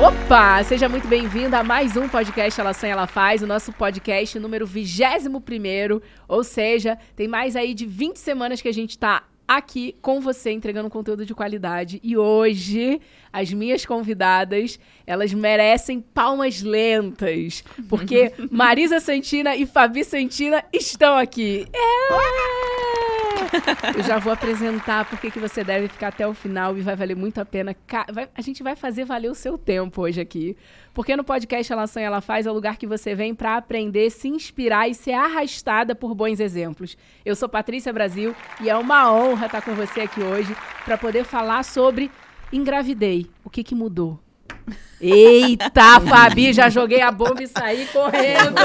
Opa! Seja muito bem-vindo a mais um podcast Ela Sonha, Ela Faz, o nosso podcast número 21 ou seja, tem mais aí de 20 semanas que a gente tá aqui com você entregando conteúdo de qualidade. E hoje, as minhas convidadas, elas merecem palmas lentas, porque Marisa Santina e Fabi Santina estão aqui. É! Eu já vou apresentar porque que você deve ficar até o final e vai valer muito a pena. A gente vai fazer valer o seu tempo hoje aqui. Porque no podcast Ela Sonha, Ela Faz é o lugar que você vem para aprender, se inspirar e ser arrastada por bons exemplos. Eu sou Patrícia Brasil e é uma honra estar com você aqui hoje para poder falar sobre engravidei. O que, que mudou? Eita, Fabi, já joguei a bomba e saí correndo.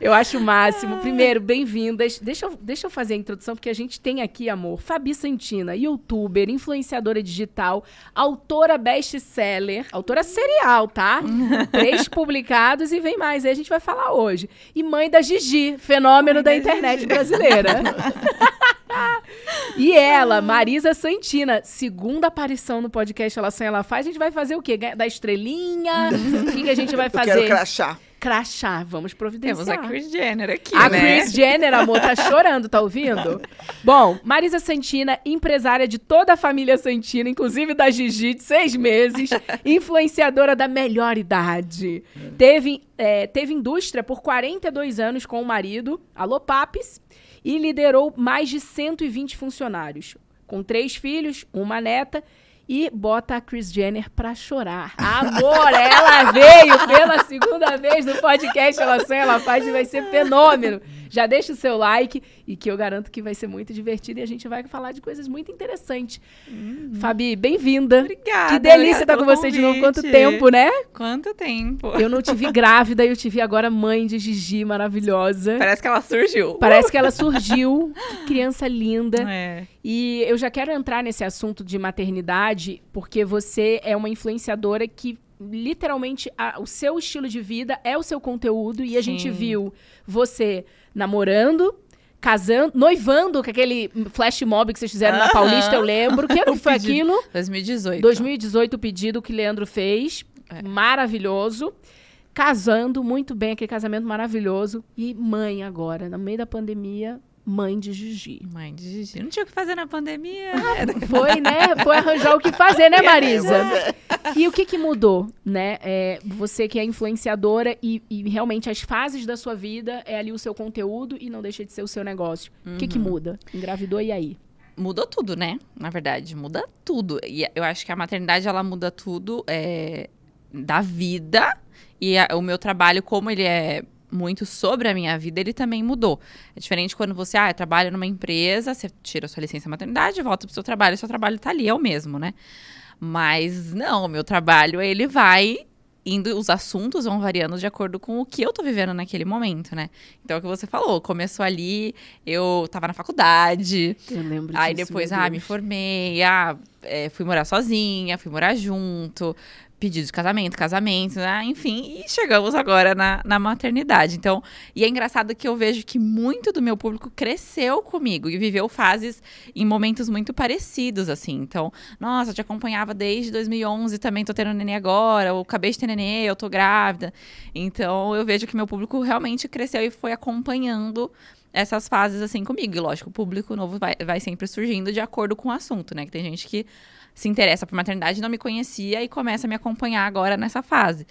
Eu acho o máximo. Primeiro, bem-vindas. Deixa eu, deixa eu fazer a introdução, porque a gente tem aqui, amor, Fabi Santina, youtuber, influenciadora digital, autora best-seller, autora serial, tá? Três publicados e vem mais. Aí a gente vai falar hoje. E mãe da Gigi, fenômeno mãe da, da internet Gigi. brasileira. e ela, Marisa Santina, segunda aparição no podcast Ela Sonha, Ela Faz. A gente vai fazer o quê? Da estrelinha? o que, que a gente vai fazer? Eu quero crachá crachá. Vamos providenciar. Temos a Chris Jenner aqui, a né? A Chris Jenner, amor, tá chorando, tá ouvindo? Bom, Marisa Santina, empresária de toda a família Santina, inclusive da Gigi, de seis meses, influenciadora da melhor idade. Teve, é, teve indústria por 42 anos com o marido, Alô Papes, e liderou mais de 120 funcionários. Com três filhos, uma neta e bota a Chris Jenner pra chorar. Amor, ela veio pela segunda vez no podcast Ela Sonha, Ela Faz e vai ser fenômeno. Já deixa o seu like e que eu garanto que vai ser muito divertido e a gente vai falar de coisas muito interessantes. Uhum. Fabi, bem-vinda. Obrigada. Que delícia estar com você convite. de novo. Quanto tempo, né? Quanto tempo. Eu não te vi grávida, eu te vi agora mãe de Gigi, maravilhosa. Parece que ela surgiu. Parece que ela surgiu. que criança linda. É. E eu já quero entrar nesse assunto de maternidade, porque você é uma influenciadora que literalmente a, o seu estilo de vida é o seu conteúdo e a gente viu você namorando, casando, noivando com aquele flash mob que vocês fizeram na Paulista, eu lembro. Que ano foi aquilo? 2018. 2018 o pedido que Leandro fez. É. Maravilhoso. Casando muito bem, aquele casamento maravilhoso. E mãe agora, no meio da pandemia, mãe de Gigi. Mãe de Gigi. Não tinha o que fazer na pandemia. Ah, foi, né? Foi arranjar o que fazer, né, Marisa? E o que, que mudou, né? É, você que é influenciadora e, e, realmente as fases da sua vida é ali o seu conteúdo e não deixa de ser o seu negócio. O que, que uhum. muda? Engravidou e aí? Mudou tudo, né? Na verdade, muda tudo. E eu acho que a maternidade, ela muda tudo é, da vida. E a, o meu trabalho, como ele é muito sobre a minha vida, ele também mudou. É diferente quando você, ah, trabalha numa empresa, você tira sua licença maternidade, volta pro seu trabalho, seu trabalho tá ali, é o mesmo, né? Mas não, o meu trabalho, ele vai indo, os assuntos vão variando de acordo com o que eu tô vivendo naquele momento, né? Então é o que você falou, começou ali, eu tava na faculdade. Eu lembro Aí disso, depois, ah, me formei, ah, é, fui morar sozinha, fui morar junto pedido de casamento, casamento, né? Enfim, e chegamos agora na, na maternidade. Então, e é engraçado que eu vejo que muito do meu público cresceu comigo e viveu fases em momentos muito parecidos, assim. Então, nossa, eu te acompanhava desde 2011, também tô tendo neném agora, ou acabei de ter neném, eu tô grávida. Então, eu vejo que meu público realmente cresceu e foi acompanhando essas fases assim comigo. E lógico, o público novo vai, vai sempre surgindo de acordo com o assunto, né? Que tem gente que se interessa por maternidade, não me conhecia e começa a me acompanhar agora nessa fase.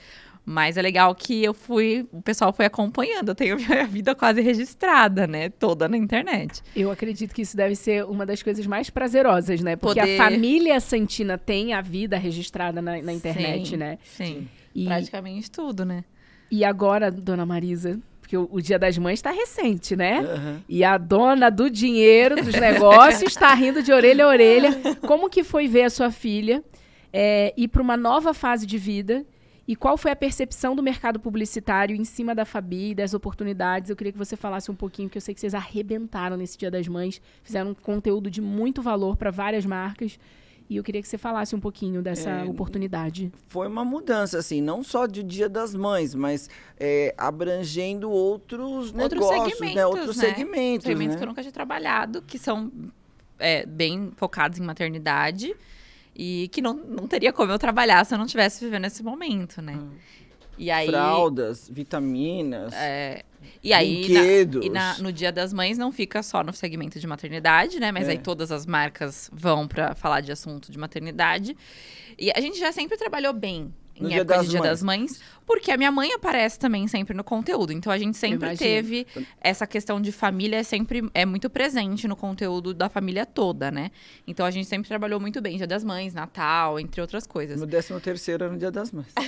Mas é legal que eu fui, o pessoal foi acompanhando. Eu tenho minha vida quase registrada, né? Toda na internet. Eu acredito que isso deve ser uma das coisas mais prazerosas, né? Porque Poder... a família Santina tem a vida registrada na, na internet, sim, né? Sim. E... Praticamente tudo, né? E agora, dona Marisa, porque o, o, Dia das Mães está recente, né? Uhum. E a dona do dinheiro, dos negócios, está rindo de orelha a orelha. Como que foi ver a sua filha é, ir para uma nova fase de vida? E qual foi a percepção do mercado publicitário em cima da Fabi, das oportunidades? Eu queria que você falasse um pouquinho, porque eu sei que vocês arrebentaram nesse Dia das Mães, fizeram um conteúdo de muito valor para várias marcas. E eu queria que você falasse um pouquinho dessa é, oportunidade. Foi uma mudança, assim, não só de Dia das Mães, mas é, abrangendo outros, outros negócios, segmentos, né? Outros né? segmentos. Segmentos né? que eu nunca tinha trabalhado, que são é, bem focados em maternidade. E que não, não teria como eu trabalhar se eu não estivesse vivendo esse momento, né? Hum. E aí. Fraldas, vitaminas, é, e aí, na- e na- no Dia das Mães não fica só no segmento de maternidade, né? Mas É. aí todas as marcas vão pra falar de assunto de maternidade. E a gente já sempre trabalhou bem em No Dia época das de Dia Mães. das Mães, porque a minha mãe aparece também sempre no conteúdo. Então a gente sempre imagino. teve essa questão de família é sempre é muito presente no conteúdo da família toda, né? Então a gente sempre trabalhou muito bem, Dia das Mães, Natal, entre outras coisas. No 13 terceiro era no Dia das Mães.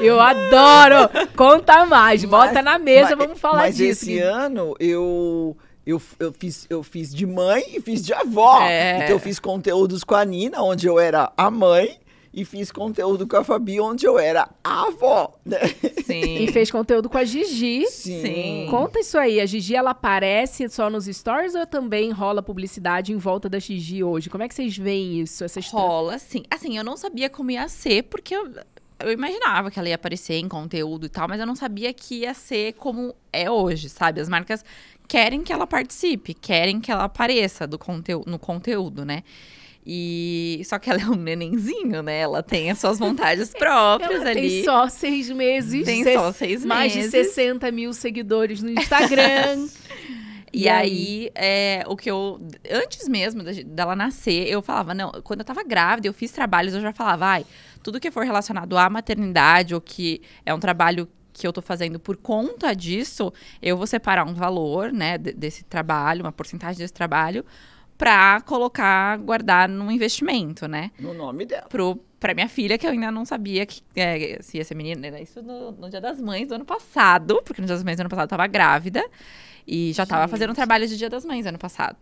Eu adoro! Conta mais, bota Mas- na mesa, mas- vamos falar mas disso. esse ano eu, eu, eu, fiz, eu fiz de mãe e fiz de avó. É. Então eu fiz conteúdos com a Nina, onde eu era a mãe, e fiz conteúdo com a Fabi, onde eu era a avó. Né? Sim. E fez conteúdo com a Gigi. Sim. Conta isso aí, a Gigi ela aparece só nos stories ou também rola publicidade em volta da Gigi hoje? Como é que vocês veem isso? Essa história? Rola, sim. Assim, eu não sabia como ia ser, porque eu, eu imaginava que ela ia aparecer em conteúdo e tal, mas eu não sabia que ia ser como é hoje, sabe? As marcas querem que ela participe, querem que ela apareça do conteúdo, no conteúdo, né? E só que ela é um nenenzinho, né? Ela tem as suas vontades próprias Ela ali. tem só seis meses, Tem só seis mais de meses. 60 mil seguidores no Instagram. E, E aí, é, o que eu. Antes mesmo dela nascer, eu falava, não, quando eu tava grávida, eu fiz trabalhos, eu já falava, ai, tudo que for relacionado à maternidade, ou que é um trabalho que eu tô fazendo por conta disso, eu vou separar um valor, né, de- desse trabalho, uma porcentagem desse trabalho, pra colocar, guardar num investimento, né? No nome dela. pro, pra minha filha, que eu ainda não sabia que é, se ia ser menina. Era Isso no, no Dia das Mães do ano passado, porque no Dia das Mães do ano passado eu tava grávida e já tava Gente. fazendo trabalho de Dia das Mães ano passado.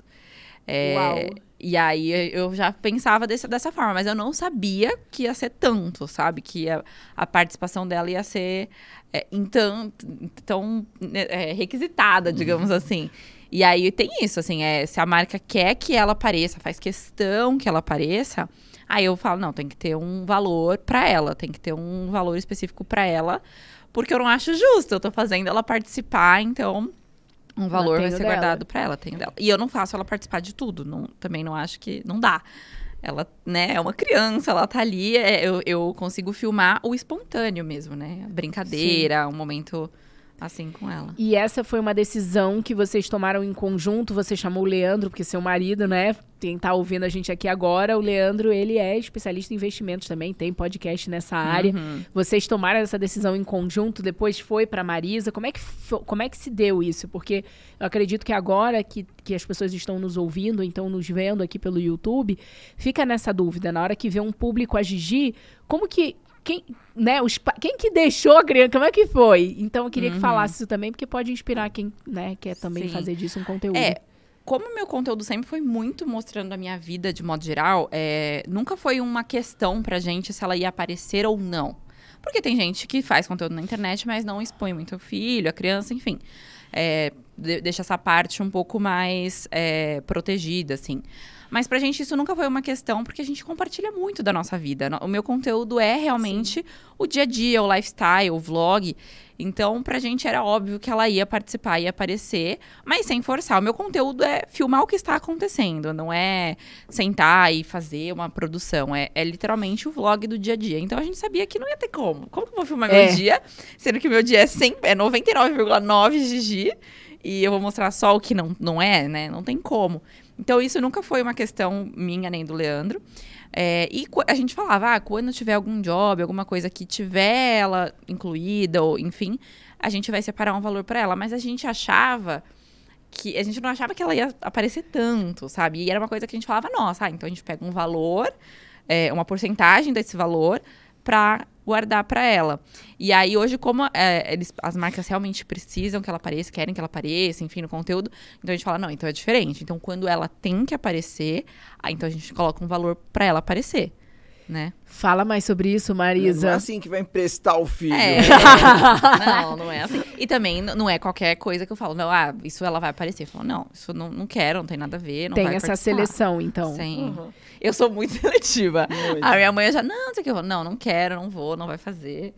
É, Uau. E aí eu já pensava desse- dessa forma, mas eu não sabia que ia ser tanto, sabe? Que a, a participação dela ia ser é, tan- tão né, é, requisitada, digamos assim. E aí tem isso, assim, é, se a marca quer que ela apareça, faz questão que ela apareça, aí eu falo, não, tem que ter um valor pra ela, tem que ter um valor específico pra ela, porque eu não acho justo, eu tô fazendo ela participar, então um valor vai ser dela. guardado pra ela, tem dela. E eu não faço ela participar de tudo, não- também não acho que não dá. Ela, né, é uma criança, ela tá ali, é, eu, eu consigo filmar o espontâneo mesmo, né? Brincadeira, um momento assim com ela. E essa foi uma decisão que vocês tomaram em conjunto. Você chamou o Leandro, porque seu marido, né? Quem tá ouvindo a gente aqui agora, o Leandro, ele é especialista em investimentos também, tem podcast nessa área. Uhum. Vocês tomaram essa decisão em conjunto, depois foi pra Marisa. Como é que, como é que se deu isso? Porque eu acredito que agora que, que as pessoas estão nos ouvindo, então nos vendo aqui pelo YouTube, fica nessa dúvida. Na hora que vê um público a Gigi, como que. Quem, né, os, quem que deixou a criança? Como é que foi? Então eu queria que falasse isso também, porque pode inspirar quem né, quer também Uhum. Sim. fazer disso um conteúdo. É, como meu conteúdo sempre foi muito mostrando a minha vida de modo geral, é, nunca foi uma questão pra gente se ela ia aparecer ou não. Porque tem gente que faz conteúdo na internet, mas não expõe muito o filho, a criança, enfim. É, de- deixa essa parte um pouco mais é, protegida, assim. Mas pra gente isso nunca foi uma questão, porque a gente compartilha muito da nossa vida. O meu conteúdo é realmente o dia a dia, o lifestyle, o vlog. Então, pra gente era óbvio que ela ia participar, ia aparecer, mas sem forçar. O meu conteúdo é filmar o que está acontecendo, não é sentar e fazer uma produção. É, é literalmente o vlog do dia a dia. Então a gente sabia que não ia ter como. Como que eu vou filmar É. meu dia? Sendo que meu dia é, 100, é 99,9 Gigi. E eu vou mostrar só o que não, não é, né? Não tem como. Então, isso nunca foi uma questão minha nem do Leandro. É, e a gente falava, ah, quando tiver algum job, alguma coisa que tiver ela incluída, ou enfim, a gente vai separar um valor para ela. Mas a gente achava que. A gente não achava que ela ia aparecer tanto, sabe? E era uma coisa que a gente falava, nossa, ah, então a gente pega um valor, é, uma porcentagem desse valor, para guardar para ela. E aí, hoje, como é, eles, as marcas realmente precisam que ela apareça, querem que ela apareça, enfim, no conteúdo, então a gente fala, não, então é diferente. Então, quando ela tem que aparecer, aí então a gente coloca um valor para ela aparecer, né? Fala mais sobre isso, Não é Marisa. assim que vai emprestar o filho. É. não, não é assim. E também não é qualquer coisa que eu falo, não, ah, isso ela vai aparecer. Eu falo, não, isso não, não quero, não tem nada a ver, não Tem vai essa participar. seleção, então. Sim. Uhum. Eu sou muito seletiva. Muito. A minha mãe já, não, não sei o que. Eu falo, não, não quero, não vou, não vai fazer.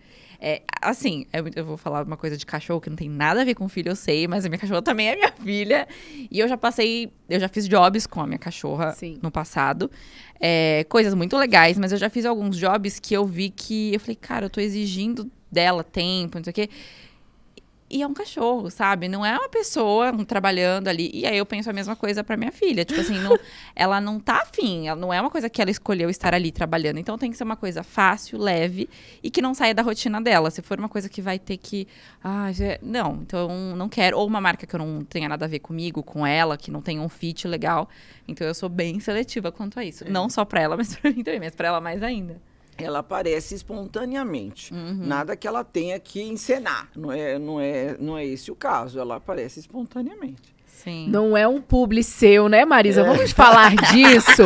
É, assim, é eu vou falar uma coisa de cachorro que não tem nada a ver com filho, eu sei, mas a minha cachorra também é minha filha. E eu já passei, eu já fiz jobs com a minha cachorra Sim. no passado. É, coisas muito legais, mas eu já fiz alguns jobs que eu vi que eu falei, cara, eu tô exigindo dela tempo, não sei o quê. E é um cachorro, sabe? Não é uma pessoa um, trabalhando ali. E aí eu penso a mesma coisa pra minha filha. Tipo assim, não- ela não tá afim. Ela não é uma coisa que ela escolheu estar ali trabalhando. Então tem que ser uma coisa fácil, leve e que não saia da rotina dela. Se for uma coisa que vai ter que. Ah, já- não, então não quero. Ou uma marca que eu não tenha nada a ver comigo, com ela, que não tenha um fit legal. Então eu sou bem seletiva quanto a isso. Não só pra ela, mas pra mim também, mas pra ela mais ainda. Ela aparece espontaneamente. Uhum. Nada que ela tenha que encenar. Não é, não, é, não é esse o caso. Ela aparece espontaneamente. Sim. Não é um publi seu, né, Marisa? Vamos falar disso?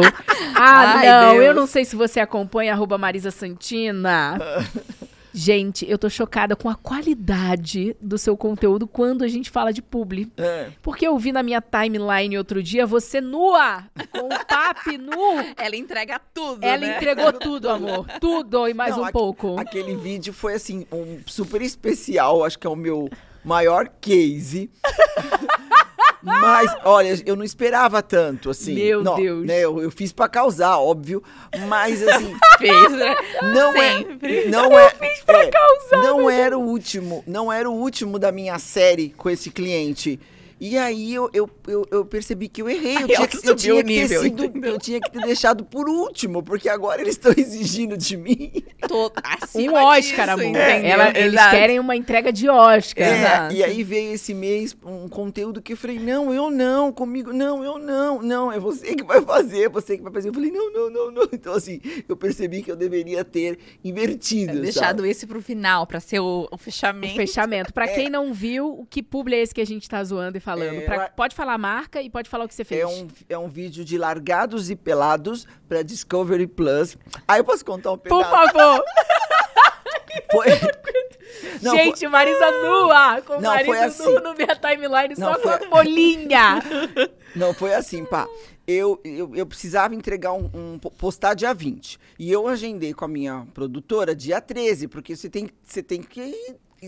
Ah, Ai, não, eu Deus. não sei se você acompanha arroba Marisa Santina. Gente, eu tô chocada com a qualidade do seu conteúdo quando a gente fala de publi. É. Porque eu vi na minha timeline outro dia você nua, com o papi nu. Ela entrega tudo, Ela né? entregou tudo, amor. Tudo e mais Não, um pouco. Aquele vídeo foi assim, um super especial. Acho que é o meu maior case. Mas, olha, eu não esperava tanto, assim. Meu Não, Deus. né, eu, eu fiz pra causar, óbvio. Mas, assim, Fez, né? não Sempre. é. Não é, é, Não era o último. Não era o último da minha série com esse cliente. E aí eu, eu, eu, eu percebi que eu errei. Eu tinha, que, eu tinha o nível, sido. Eu tinha que ter deixado por último, porque agora eles estão exigindo de mim. Tô Um acima Oscar, disso, amor. Ela- eles Exato. querem uma entrega de Oscar. É, Exato. e aí veio esse mês um conteúdo que eu falei, não, eu não, comigo, não, eu não, não, é você que vai fazer, é você que vai fazer. Eu falei, não, não, não, não. Então, assim, eu percebi que eu deveria ter invertido. sabe? Deixado esse pro final, pra ser o, o O fechamento. fechamento. Pra quem não viu, o que publi é esse que a gente tá zoando e falando? É, Pra- pode falar a marca e pode falar o que você fez. É um, é um vídeo de largados e pelados pra Discovery Plus. Aí eu posso contar um Por pedaço? favor. Foi... Não, gente, Marisa nua. Com Não, Marisa foi assim. no minha timeline, Não, só foi- com a folhinha. Não, foi assim, pá. Eu, eu, eu precisava entregar um, um postar dia 20. E eu agendei com a minha produtora dia 13, porque você tem, você tem que.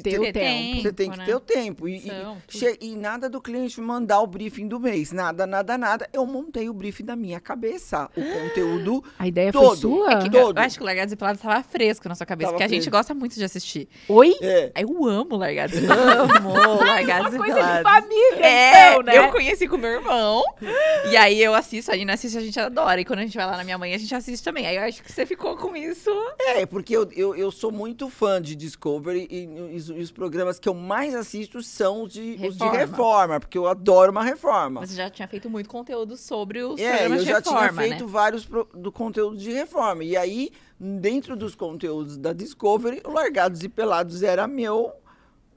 Ter o tempo. Você tem que né? ter o tempo. E, e- São, e nada do cliente mandar o briefing do mês. Nada, nada, nada. Eu montei o briefing da minha cabeça. O conteúdo A ideia foi Todo. sua? É que Todo. eu acho que o Largados e Pelados tava fresco na sua cabeça, Tava porque a gente fresco. gosta muito de assistir. Oi? é. Aí Eu amo Largados e Pelados. Amo Largados e Coisa de Pelados. família, É, então, né? eu conheci com meu irmão. e aí eu assisto, a Nina assiste, a gente adora. E quando a gente vai lá na minha mãe, a gente assiste também. Aí eu acho que você ficou com isso. É, porque eu, eu, eu sou muito fã de Discovery e, e os- e os programas que eu mais assisto são os de, os de Reforma. porque eu adoro uma reforma. Você já tinha feito muito conteúdo sobre os É, programas eu de já reforma, tinha feito né? vários pro- do conteúdo de reforma. E aí, dentro dos conteúdos da Discovery, o Largados e Pelados era meu,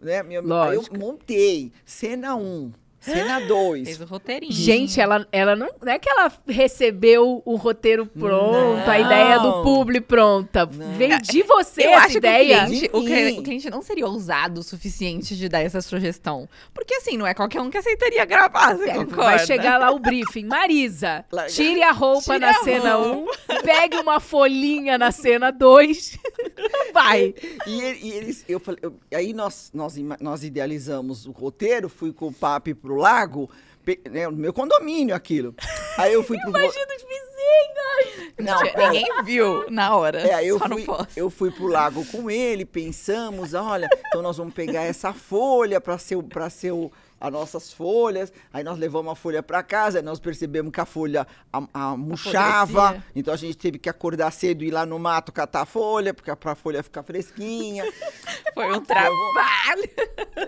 né? Meu, eu montei cena 1, cena 2. Fez o roteirinho. Gente, ela, ela não, não é que ela recebeu o roteiro pronto, a Não. ideia do publi pronta. Veio de você eu essa acho ideia. que o cliente, o, não seria ousado o suficiente de dar essa sugestão. Porque assim, não é qualquer um que aceitaria gravar, você É, concorda? vai chegar lá o briefing. Marisa, tire a roupa Tire na a cena roupa. 1, pegue uma folhinha na cena 2. Vai. E, e eles, eu falei, eu- aí nós, nós, nós idealizamos o roteiro, fui com o papi pro lago, pe- né, no meu condomínio aquilo. Aí eu fui pro. Imagina os vizinhos. Não, pera. Ninguém viu na hora. É, eu fui, eu fui pro lago com ele, pensamos, olha, então nós vamos pegar essa folha para ser, pra ser o, as nossas folhas. Aí nós levamos a folha para casa, aí nós percebemos que a folha a, a murchava. Apodrecia. Então a gente teve que acordar cedo e ir lá no mato catar a folha, porque para a folha ficar fresquinha. Foi um trabalho.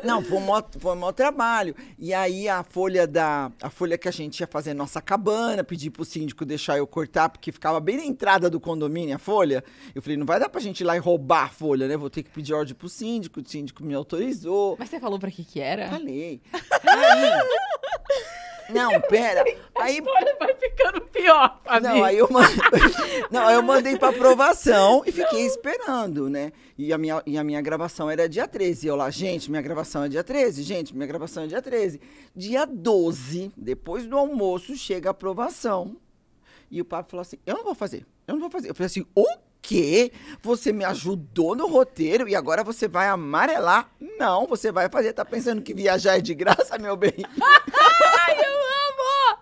Não, foi um foi um maior trabalho. E aí a folha da a folha que a gente ia fazer nossa cabana, pedi pro síndico deixar eu cortar, porque ficava bem na entrada do condomínio a folha. Eu falei, não vai dar pra gente ir lá e roubar a folha, né? Vou ter que pedir ordem pro síndico, o síndico me autorizou. Mas você falou pra que que era? Falei. Aí. Não, pera. Aí Olha, vai ficando pior, Fabi. não, aí eu mandei, não, eu mandei pra aprovação e fiquei esperando, né? E a, minha, e a minha gravação era dia 13. E eu lá, gente, minha gravação é dia 13. Gente, minha gravação é dia 13. Dia 12, depois do almoço, chega a aprovação. E o papo falou assim: eu não vou fazer, eu não vou fazer. Eu falei assim: o quê? Você me ajudou no roteiro e agora você vai amarelar? Não, você vai fazer. Tá pensando que viajar é de graça, meu bem? Ai, eu amo!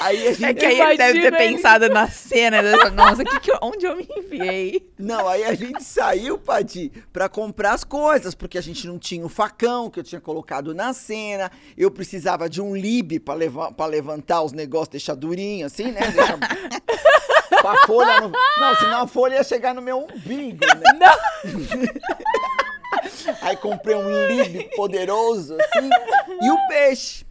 Aí a gente... É que aí ele deve ter ele- pensado na cena dessa. Nossa, que que eu- onde eu me enviei? Não, aí a gente saiu, Pati, pra comprar as coisas, porque a gente não tinha o facão que eu tinha colocado na cena. Eu precisava de um lib pra, leva pra levantar os negócios, deixar durinho, assim, né? Deixar... com a folha no... Não, senão a folha ia chegar no meu umbigo, né? Aí comprei um lib poderoso, assim, e o peixe.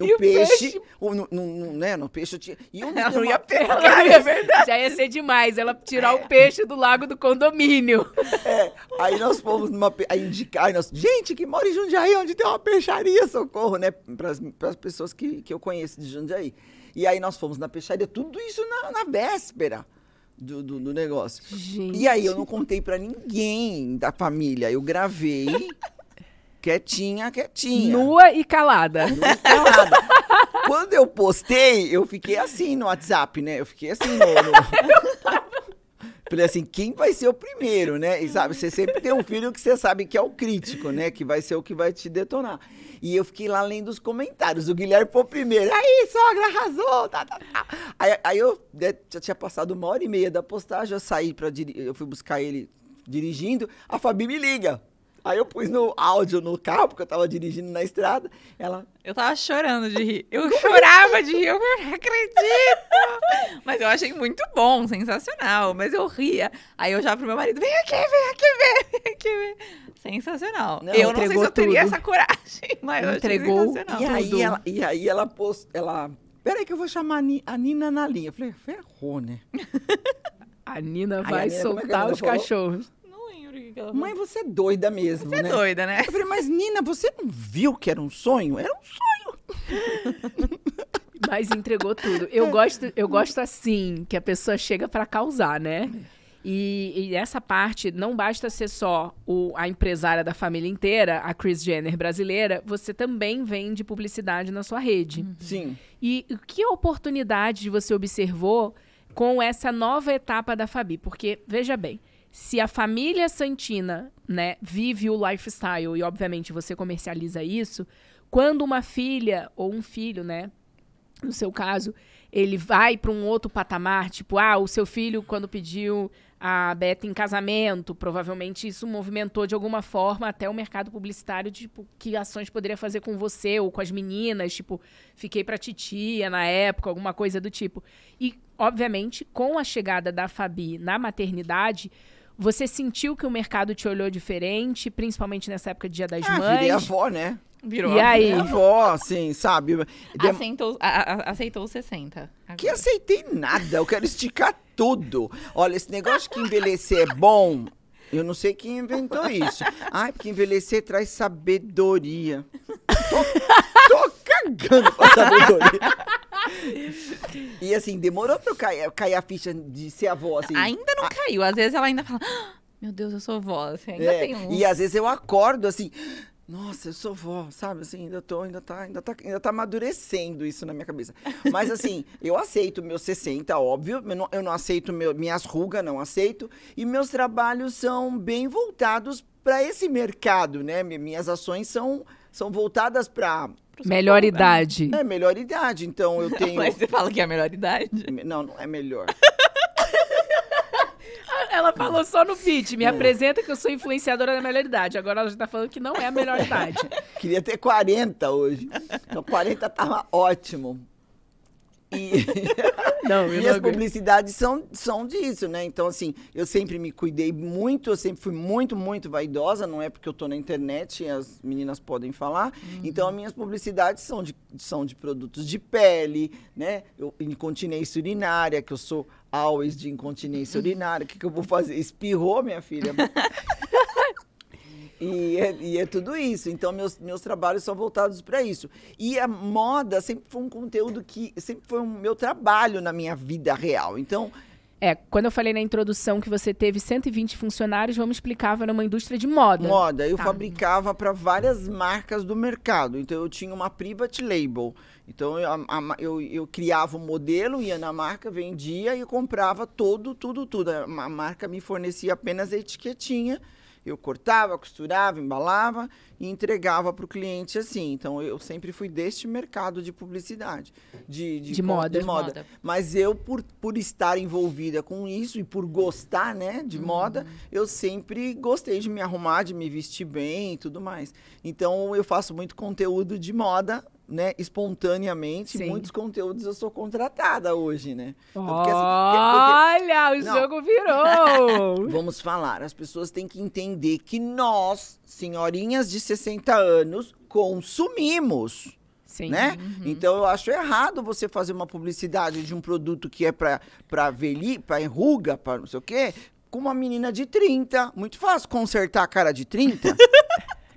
O, E o peixe, peixe? o- no, no- no- né, no peixe eu tinha. E eu Ela não ia pegar. Ela ia- Já ia ser demais ela tirar o peixe do lago do condomínio. É, aí nós fomos numa. Aí indicar, aí nós, gente que mora em Jundiaí, onde tem uma peixaria, socorro, né? Para as pessoas que, que eu conheço de Jundiaí. E aí nós fomos na peixaria, tudo isso na, na véspera do, do, do negócio. Gente. E aí eu não contei pra ninguém da família, eu gravei quietinha, quietinha. Nua e calada. Não tinha nada. Quando eu postei, eu fiquei assim no WhatsApp, né? Eu fiquei assim no. no- Falei assim, quem vai ser o primeiro, né? E sabe, você sempre tem um filho que você sabe que é o crítico, né? Que vai ser o que vai te detonar. E eu fiquei lá lendo os comentários. O Guilherme foi o primeiro. Aí, sogra, arrasou! Tá, tá, tá. Aí, aí eu né, já tinha passado uma hora e meia da postagem, eu saí dirigir. Eu fui buscar ele dirigindo. A Fabi me liga. Aí eu pus no áudio no carro, porque eu tava dirigindo na estrada. Ela, Eu tava chorando de rir. Eu chorava de rir, eu não acredito! Mas eu achei muito bom, sensacional. Mas eu ria. Aí eu já pro meu marido, vem aqui, vem aqui ver, vem aqui ver. Sensacional. Não, eu não sei se eu teria tudo. essa coragem, mas eu achei Entregou. sensacional. E aí, tudo. ela, e aí ela post, ela. Peraí que eu vou chamar a Ni- a Nina na linha. Eu falei, ferrou, né? A Nina Ai, vai a Nina, é a soltar Nina os falou? cachorros. Que que ela Mãe, você é doida mesmo, Você é né? doida, né? Eu falei, mas Nina, você não viu que era um sonho? Era um sonho. Mas entregou tudo. Eu gosto, eu gosto assim, que a pessoa chega pra causar, né? E, e essa parte não basta ser só o- a empresária da família inteira, a Chris Jenner brasileira, você também vende publicidade na sua rede. Sim. E que oportunidade você observou com essa nova etapa da Fabi? Porque, veja bem, se a família Santina, né, vive o lifestyle e, obviamente, você comercializa isso, quando uma filha ou um filho, né, no seu caso, ele vai para um outro patamar, tipo, ah, o seu filho, quando pediu a Beta em casamento, provavelmente isso movimentou de alguma forma até o mercado publicitário, tipo, que ações poderia fazer com você ou com as meninas, tipo, fiquei pra titia na época, alguma coisa do tipo. E, obviamente, com a chegada da Fabi na maternidade, você sentiu que o mercado te olhou diferente, principalmente nessa época de Dia das Ah, Mães? virei avó, né? Virou. E aí? Avó, assim, sabe? Dem- Aceitou, a- aceitou os 60. Que aceitei nada, eu quero esticar tudo. Olha, esse negócio de que envelhecer é bom, eu não sei quem inventou isso. Ai, porque envelhecer traz sabedoria. Tô, tô cagando pra sabedoria. E assim, demorou pra eu cair, cair a ficha de ser avó, assim. Ainda não caiu. Às vezes ela ainda fala, "Ah, meu Deus, eu sou vó. Assim, ainda É, tem um... E às vezes eu acordo assim, nossa, eu sou vó, sabe? Assim, ainda tô, ainda tá, ainda tá, ainda tá amadurecendo isso na minha cabeça. Mas assim, eu aceito meus 60, óbvio, eu não, eu não aceito meu, minhas rugas, não aceito. E meus trabalhos são bem voltados para esse mercado, né? Mi- Minhas ações são, são voltadas para Melhor idade. é, melhor idade. Então eu tenho. Mas você fala que é a melhor idade? Não, não é melhor. Ela falou só no pitch, me apresenta que eu sou influenciadora da melhor idade. Agora ela já tá falando que não é a melhor idade. Queria ter 40 hoje. Então 40 tava ótimo. E. Não, não aguento. publicidades são, são disso, né? Então, assim, eu sempre me cuidei muito, eu sempre fui muito, muito vaidosa, não é porque eu tô na internet, as meninas podem falar. Então, as minhas publicidades são de, são de produtos de pele, né? Eu, incontinência urinária, que eu sou always de incontinência urinária. O que, que eu vou fazer? Espirrou, minha filha? E é, e é tudo isso. Então, meus, meus trabalhos são voltados para isso. E a moda sempre foi um conteúdo que sempre foi um meu trabalho na minha vida real. Então, É, quando eu falei na introdução que você teve 120 funcionários, vamos explicar, era uma indústria de moda. Moda. Eu Tá. fabricava para várias marcas do mercado. Então eu tinha uma private label. Então eu, a- a- eu, eu criava o modelo, ia na marca, vendia e comprava todo, tudo, tudo. A ma- marca me fornecia apenas a etiquetinha. Eu cortava, costurava, embalava e entregava para o cliente assim. Então eu sempre fui deste mercado de publicidade, de, De con- moda. de moda. Moda. Mas eu, por, por estar envolvida com isso e por gostar, né, de moda, eu sempre gostei de me arrumar, de me vestir bem e tudo mais. Então, eu faço muito conteúdo de moda, né, espontaneamente. Sim. Muitos conteúdos eu sou contratada hoje, né? Então, porque, assim, porque- Olha, o Não. jogo virou! Vamos falar, as pessoas têm que entender que nós, senhorinhas de 60 anos, consumimos. Sim. né? Então eu acho errado você fazer uma publicidade de um produto que é para para velhi, para enruga, para não sei o quê, com uma menina de 30. Muito fácil consertar a cara de 30.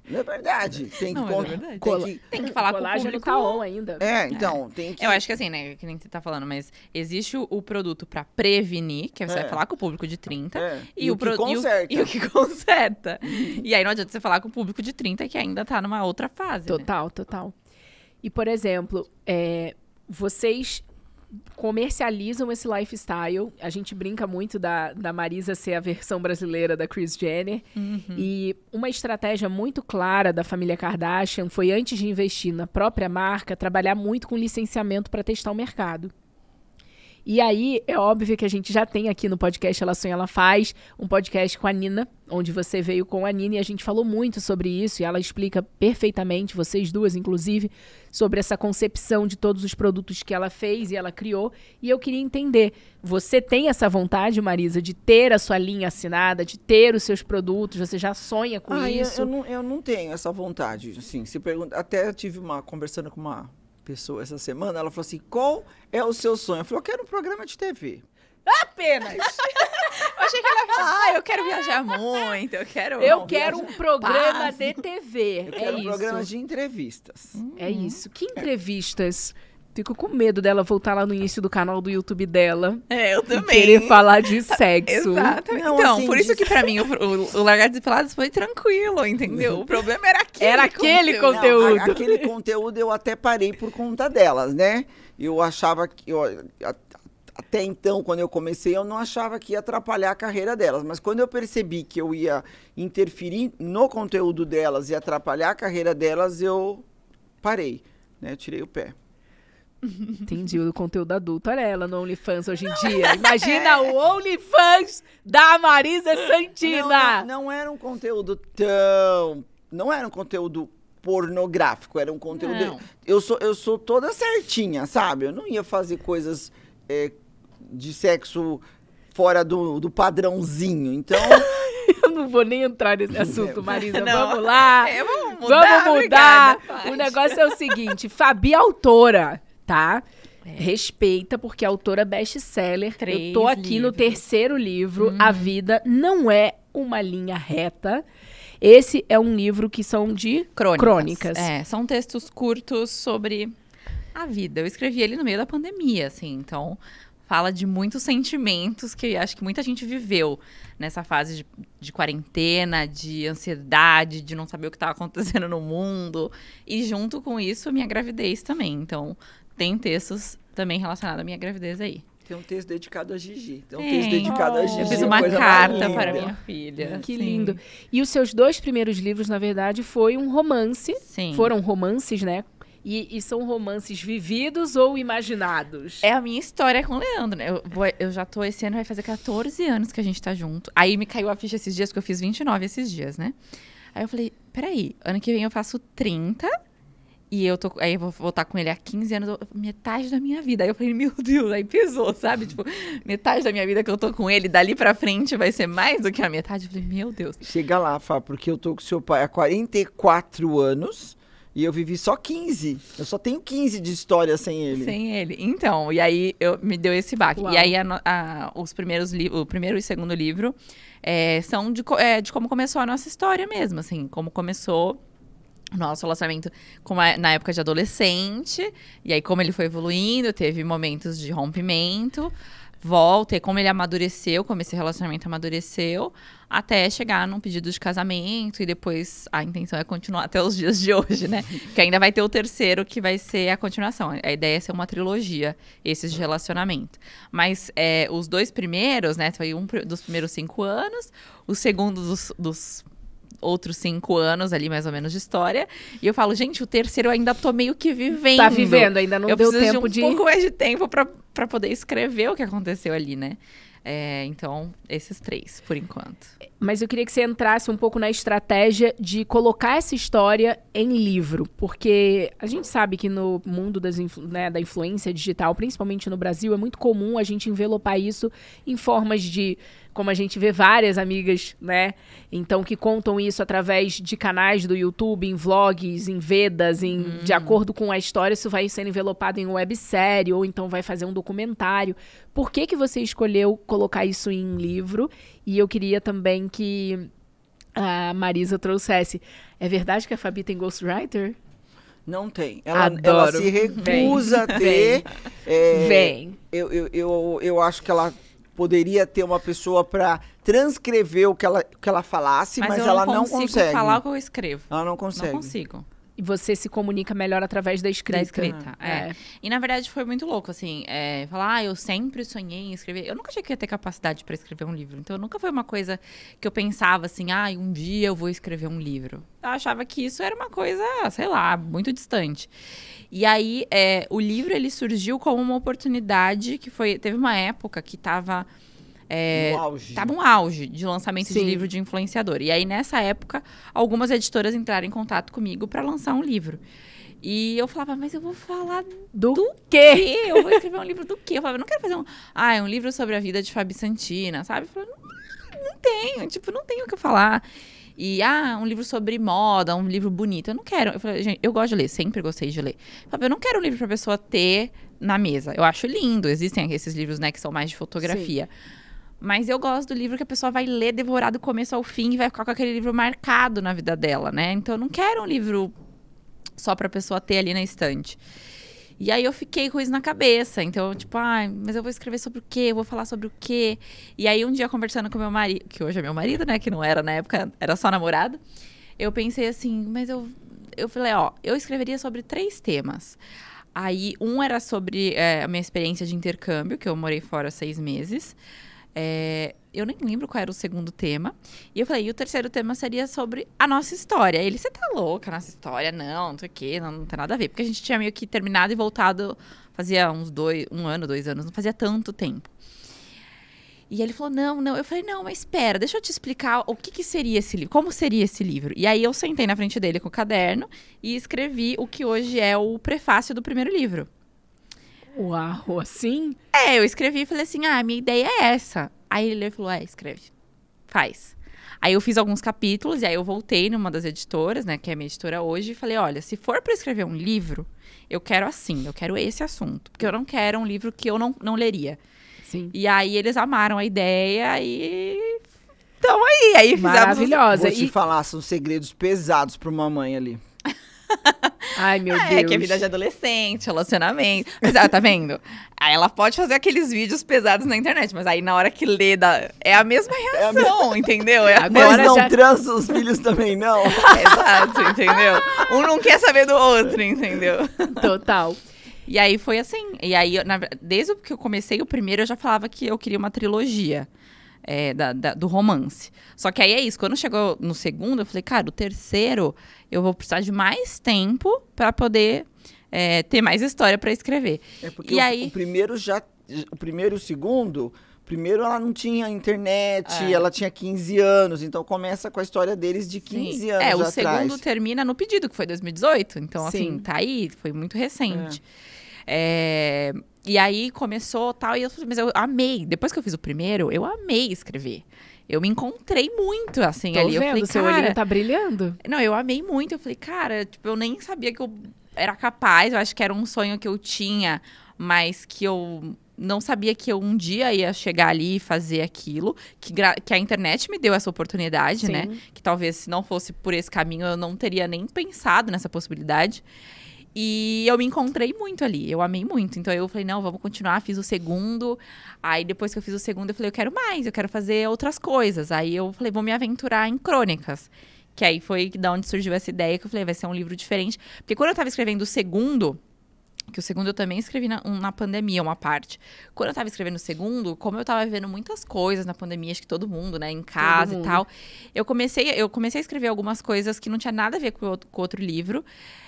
não é verdade? Tem que Não, é con- verdade. tem Cola- que- Tem que falar com o colágeno público. tá on ainda. É, então, tem que Eu acho que assim, né, que nem você tá falando, mas existe o, o produto pra prevenir, que você É. vai falar com o público de 30, É, e, o, que pro- e o- conserta. E o, que conserta. e aí não adianta você falar com o público de 30 que ainda tá numa outra fase. né? Total, total. E, por exemplo, é, vocês comercializam esse lifestyle. A gente brinca muito da, da Marisa ser a versão brasileira da Kris Jenner. E uma estratégia muito clara da família Kardashian foi, antes de investir na própria marca, trabalhar muito com licenciamento para testar o mercado. E aí, é óbvio que a gente já tem aqui no podcast Ela Sonha, Ela Faz, um podcast com a Nina, onde você veio com a Nina e a gente falou muito sobre isso e ela explica perfeitamente, vocês duas inclusive, sobre essa concepção de todos os produtos que ela fez e ela criou. E eu queria entender, você tem essa vontade, Marisa, de ter a sua linha assinada, de ter os seus produtos, você já sonha com Ah, eu- isso? Eu, não, eu não tenho essa vontade. Assim, se pergunta, até tive uma conversando com uma pessoa essa semana, ela falou assim: qual é o seu sonho? Eu falei, eu quero um programa de TV. Apenas! Eu achei que ela ia falar, ah, eu quero viajar muito, eu quero... Eu Não, quero um programa paz. de TV. Eu é quero um isso. programa de entrevistas. É isso. Que entrevistas? Fico com medo dela voltar lá no início do canal do YouTube dela É, eu e também. querer falar de sexo. Exato. Não, então, assim, por isso que pra mim o, o, o Largados e Pelados foi tranquilo, entendeu? O problema era aquele Era aquele Não, Conteúdo. a- aquele conteúdo eu até parei por conta delas, né? Eu achava que. eu- a- até então, quando eu comecei, eu não achava que ia atrapalhar a carreira delas. Mas quando eu percebi que eu ia interferir no conteúdo delas e atrapalhar a carreira delas, eu parei. Né? Eu tirei o pé. Entendi, o conteúdo adulto. Olha ela no OnlyFans hoje em dia. Imagina o OnlyFans da Marisa Santina. Não, não, não era um conteúdo tão. Não era um conteúdo pornográfico, era um conteúdo. Não. Eu sou, eu sou toda certinha, sabe? Eu não ia fazer coisas é, de sexo fora do, do padrãozinho. Então, Eu não vou nem entrar nesse assunto, Marisa. Não. Vamos lá. É, vamos mudar, Vamos mudar. obrigada, o negócio é o seguinte: Fabi autora, tá? É. Respeita, porque é autora best-seller. Eu tô aqui no livros. terceiro livro. A vida não é uma linha reta. Esse é um livro que são de Crônicas. crônicas. É, são textos curtos sobre a vida. Eu escrevi ele no meio da pandemia, assim, então fala de muitos sentimentos que acho que muita gente viveu nessa fase de, de quarentena, de ansiedade, de não saber o que estava acontecendo no mundo. E junto com isso, minha gravidez também. Então, tem textos também relacionados à minha gravidez aí. tem um texto dedicado a Gigi. Tem um texto dedicado a Oh. Gigi. Eu fiz a uma carta para minha filha. Que Sim. lindo. E os seus dois primeiros livros, na verdade, foi um romance. Sim. Foram romances, né? E, e são romances vividos ou imaginados? É a minha história com o Leandro, né? Eu, vou- eu já tô, esse ano vai fazer 14 anos que a gente tá junto. Aí me caiu a ficha esses dias, porque eu fiz 29 esses dias, né? Aí eu falei, peraí, ano que vem eu faço 30 e eu tô. Aí eu vou voltar com ele há 15 anos, metade da minha vida. Aí eu falei, meu Deus, aí pesou, sabe? Tipo, metade da minha vida que eu tô com ele, dali pra frente vai ser mais do que a metade. Eu falei, meu Deus. Chega lá, Fá, porque eu tô com seu pai há 44 anos e eu vivi só 15. Eu só tenho 15 de história sem ele. Sem ele. Então, e aí eu, me deu esse baque. Uau. E aí a a- os primeiros o primeiro e o segundo livro é, são de, é, de como começou a nossa história mesmo, assim, como começou o nosso relacionamento com a- na época de adolescente, e aí como ele foi evoluindo, teve momentos de rompimento. Volta e como ele amadureceu, como esse relacionamento amadureceu, até chegar num pedido de casamento e depois a intenção é continuar até os dias de hoje, né? que ainda vai ter o terceiro que vai ser a continuação. A ideia é ser uma trilogia, esses de relacionamento. Mas é, os dois primeiros, né? Foi um dos primeiros cinco anos, o segundo dos, dos outros cinco anos ali, mais ou menos, de história. E eu falo, gente, o terceiro eu ainda tô meio que vivendo. Tá vivendo, ainda não eu deu preciso tempo de um pouco mais de tempo para poder escrever o que aconteceu ali, né? É, então, esses três, por enquanto. Mas eu queria que você entrasse um pouco na estratégia de colocar essa história em livro, porque a gente sabe que no mundo das influ né, da influência digital, principalmente no Brasil, é muito comum a gente envelopar isso em formas de como a gente vê várias amigas, né? Então, que contam isso através de canais do YouTube, em vlogs, em Vedas, em, hum. de acordo com a história, isso vai sendo envelopado em websérie, ou então vai fazer um documentário. Por que, que você escolheu colocar isso em livro? E eu queria também que a Marisa trouxesse. É verdade que a Fabi tem ghostwriter? Não tem. Ela, ela se recusa Vem. a ter. Vem. É, Vem. Eu, eu, eu, eu acho que ela poderia ter uma pessoa para transcrever o que ela, que ela falasse, mas, mas ela não consegue. falar o que eu escrevo. Ela não consegue. Não consigo. E você se comunica melhor através da escrita. Da escrita, é. é. E na verdade foi muito louco, assim, é, falar, ah, eu sempre sonhei em escrever. Eu nunca achei que ia ter capacidade para escrever um livro. Então nunca foi uma coisa que eu pensava assim, ah, um dia eu vou escrever um livro. Eu achava que isso era uma coisa, sei lá, muito distante. E aí, é, o livro ele surgiu como uma oportunidade que foi. Teve uma época que tava. É, auge. Tava um auge de lançamento Sim. de livro de influenciador. E aí, nessa época, algumas editoras entraram em contato comigo para lançar um livro. E eu falava, mas eu vou falar do, do quê? quê? Eu vou escrever um livro do quê? Eu falava, não quero fazer um. Ah, é um livro sobre a vida de Fabi Santina, sabe? Eu falava, não, não tenho, tipo, não tenho o que falar. E, ah, um livro sobre moda, um livro bonito. Eu não quero. Eu falei, gente, eu gosto de ler, sempre gostei de ler. Eu, falei, eu não quero um livro pra pessoa ter na mesa. Eu acho lindo, existem esses livros, né, que são mais de fotografia. Sim. Mas eu gosto do livro que a pessoa vai ler devorar do começo ao fim e vai ficar com aquele livro marcado na vida dela, né? Então eu não quero um livro só pra pessoa ter ali na estante. E aí eu fiquei com isso na cabeça. Então, tipo, ai, ah, mas eu vou escrever sobre o quê? Eu vou falar sobre o quê? E aí um dia conversando com meu marido, que hoje é meu marido, né? Que não era na época, era só namorado. Eu pensei assim, mas eu. Eu falei, ó, eu escreveria sobre três temas. Aí, um era sobre é, a minha experiência de intercâmbio, que eu morei fora seis meses. É, eu nem lembro qual era o segundo tema. E eu falei, e o terceiro tema seria sobre a nossa história. Ele, você tá louca, nossa história? Não, não sei o quê, não, não tem nada a ver. Porque a gente tinha meio que terminado e voltado, fazia uns dois, um ano, dois anos, não fazia tanto tempo. E ele falou, não, não. Eu falei, não, mas espera, deixa eu te explicar o que, que seria esse livro, como seria esse livro. E aí eu sentei na frente dele com o caderno e escrevi o que hoje é o prefácio do primeiro livro. Uau, assim? É, eu escrevi e falei assim: ah, minha ideia é essa. Aí ele falou: é, escreve. Faz. Aí eu fiz alguns capítulos e aí eu voltei numa das editoras, né, que é a minha editora hoje, e falei: olha, se for para escrever um livro, eu quero assim, eu quero esse assunto. Porque eu não quero um livro que eu não, não leria. Sim. E aí eles amaram a ideia e. Então aí, aí fizemos. Maravilhosa. Vou te e... falar, são segredos pesados para uma mãe ali. Ai, meu é, Deus. É, que é vida de adolescente, relacionamento. Mas ela tá vendo? Aí ela pode fazer aqueles vídeos pesados na internet, mas aí na hora que lê, dá... é a mesma reação, é a entendeu? É Agora mas não já... transa os filhos também, não. Exato, entendeu? Um não quer saber do outro, entendeu? Total. E aí foi assim. E aí, na... desde que eu comecei o primeiro, eu já falava que eu queria uma trilogia é, da, da, do romance. Só que aí é isso, quando chegou no segundo, eu falei, cara, o terceiro eu vou precisar de mais tempo para poder é, ter mais história para escrever. É porque e o, aí... o primeiro já. O primeiro e o segundo. Primeiro, ela não tinha internet, é. ela tinha 15 anos, então começa com a história deles de 15 Sim. anos. É, o atrás. segundo termina no pedido, que foi 2018. Então, assim, Sim. assim, tá aí, foi muito recente. É. É, e aí começou tal, e eu, mas eu amei. Depois que eu fiz o primeiro, eu amei escrever. Eu me encontrei muito, assim, Tô ali. Vendo, eu falei, seu cara, olhinho tá brilhando. Não, eu amei muito. Eu falei, cara, tipo, eu nem sabia que eu era capaz. Eu acho que era um sonho que eu tinha, mas que eu não sabia que eu um dia ia chegar ali e fazer aquilo, que, que a internet me deu essa oportunidade, né? Sim. né? Que talvez se não fosse por esse caminho eu não teria nem pensado nessa possibilidade. E eu me encontrei muito ali, eu amei muito. Então eu falei, não, vamos continuar, fiz o segundo. Aí depois que eu fiz o segundo, eu falei, eu quero mais, eu quero fazer outras coisas. Aí eu falei, vou me aventurar em crônicas. Que aí foi da onde surgiu essa ideia, que eu falei, vai ser um livro diferente. Porque quando eu tava escrevendo o segundo, que o segundo eu também escrevi na, na pandemia, uma parte. Quando eu tava escrevendo o segundo, como eu tava vivendo muitas coisas na pandemia, acho que todo mundo, né, em casa e tal, eu comecei, eu comecei a escrever algumas coisas que não tinha nada a ver com o outro, com outro livro.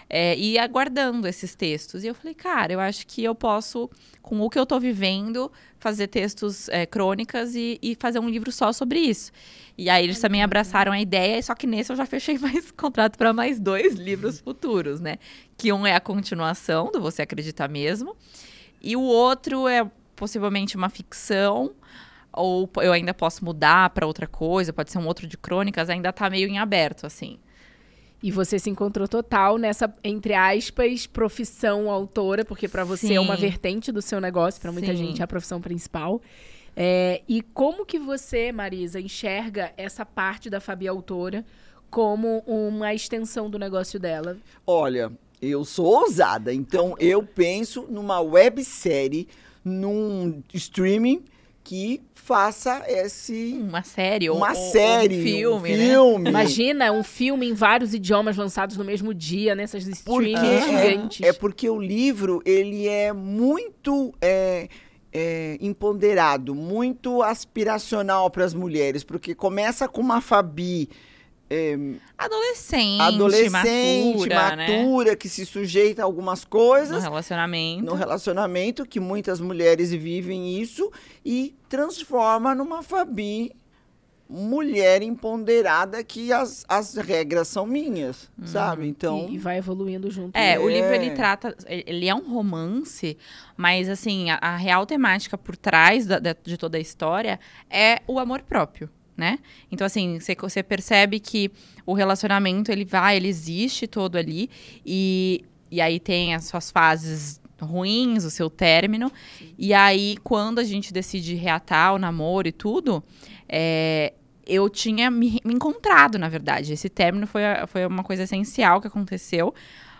É, e aguardando esses textos. E eu falei, cara, eu acho que eu posso, com o que eu tô vivendo, fazer textos, é, crônicas e, e, fazer um livro só sobre isso. E aí eles também abraçaram a ideia, só que nesse eu já fechei mais contrato para mais dois livros futuros, né? Que um é a continuação do Você Acredita Mesmo, e o outro é possivelmente uma ficção ou eu ainda posso mudar para outra coisa, pode ser um outro de crônicas, ainda tá meio em aberto, assim. E você se encontrou total nessa, entre aspas, profissão autora, porque para você Sim. é uma vertente do seu negócio, para muita Sim. gente é a profissão principal. É, e como que você, Marisa, enxerga essa parte da Fabi autora como uma extensão do negócio dela? Olha, eu sou ousada, então eu penso numa websérie, num streaming que faça esse uma série uma ou, série um filme, um filme. Né? imagina um filme em vários idiomas lançados no mesmo dia nessas streams gigantes é, é, porque o livro ele é muito é, é, empoderado muito aspiracional para as mulheres porque começa com uma Fabi é, adolescente, adolescente, matura, matura né? que se sujeita a algumas coisas. No relacionamento. No relacionamento, que muitas mulheres vivem isso e transforma numa Fabi mulher empoderada que as, as regras são minhas, hum. sabe? Então e, e, vai evoluindo junto. É, é, o livro ele trata, ele é um romance, mas assim a, a real temática por trás da, de, de toda a história é o amor próprio né? Então, assim, você percebe que o relacionamento, ele vai, ele existe todo ali. E, e aí tem as suas fases ruins, o seu término. E aí, quando a gente decide reatar o namoro e tudo, é, eu tinha me, me, encontrado, na verdade. Esse término foi, foi uma coisa essencial que aconteceu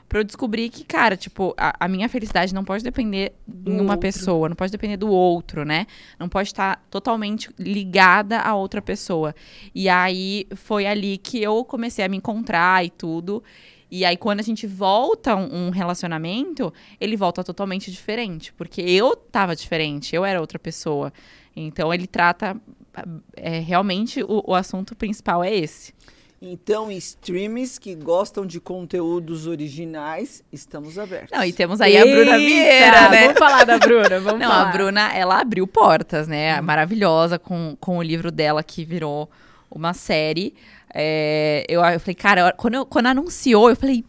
para eu descobrir que, cara, tipo, a, a, minha felicidade não pode depender de uma outro. pessoa, não pode depender do outro, né? Não pode estar totalmente ligada a outra pessoa. E aí foi ali que eu comecei a me encontrar e tudo. E aí, quando a gente volta um, um relacionamento, ele volta totalmente diferente. Porque eu tava diferente, eu era outra pessoa. Então, ele trata. É, realmente, o, o assunto principal é esse. Então, streams que gostam de conteúdos originais, estamos abertos. Não, e temos aí Eita, a Bruna Vieira, né? Vamos falar da Bruna, vamos Não, falar. a Bruna, ela abriu portas, né? Hum. Maravilhosa com, com o livro dela que virou uma série. É, eu, eu falei, cara, quando, eu, quando anunciou, eu falei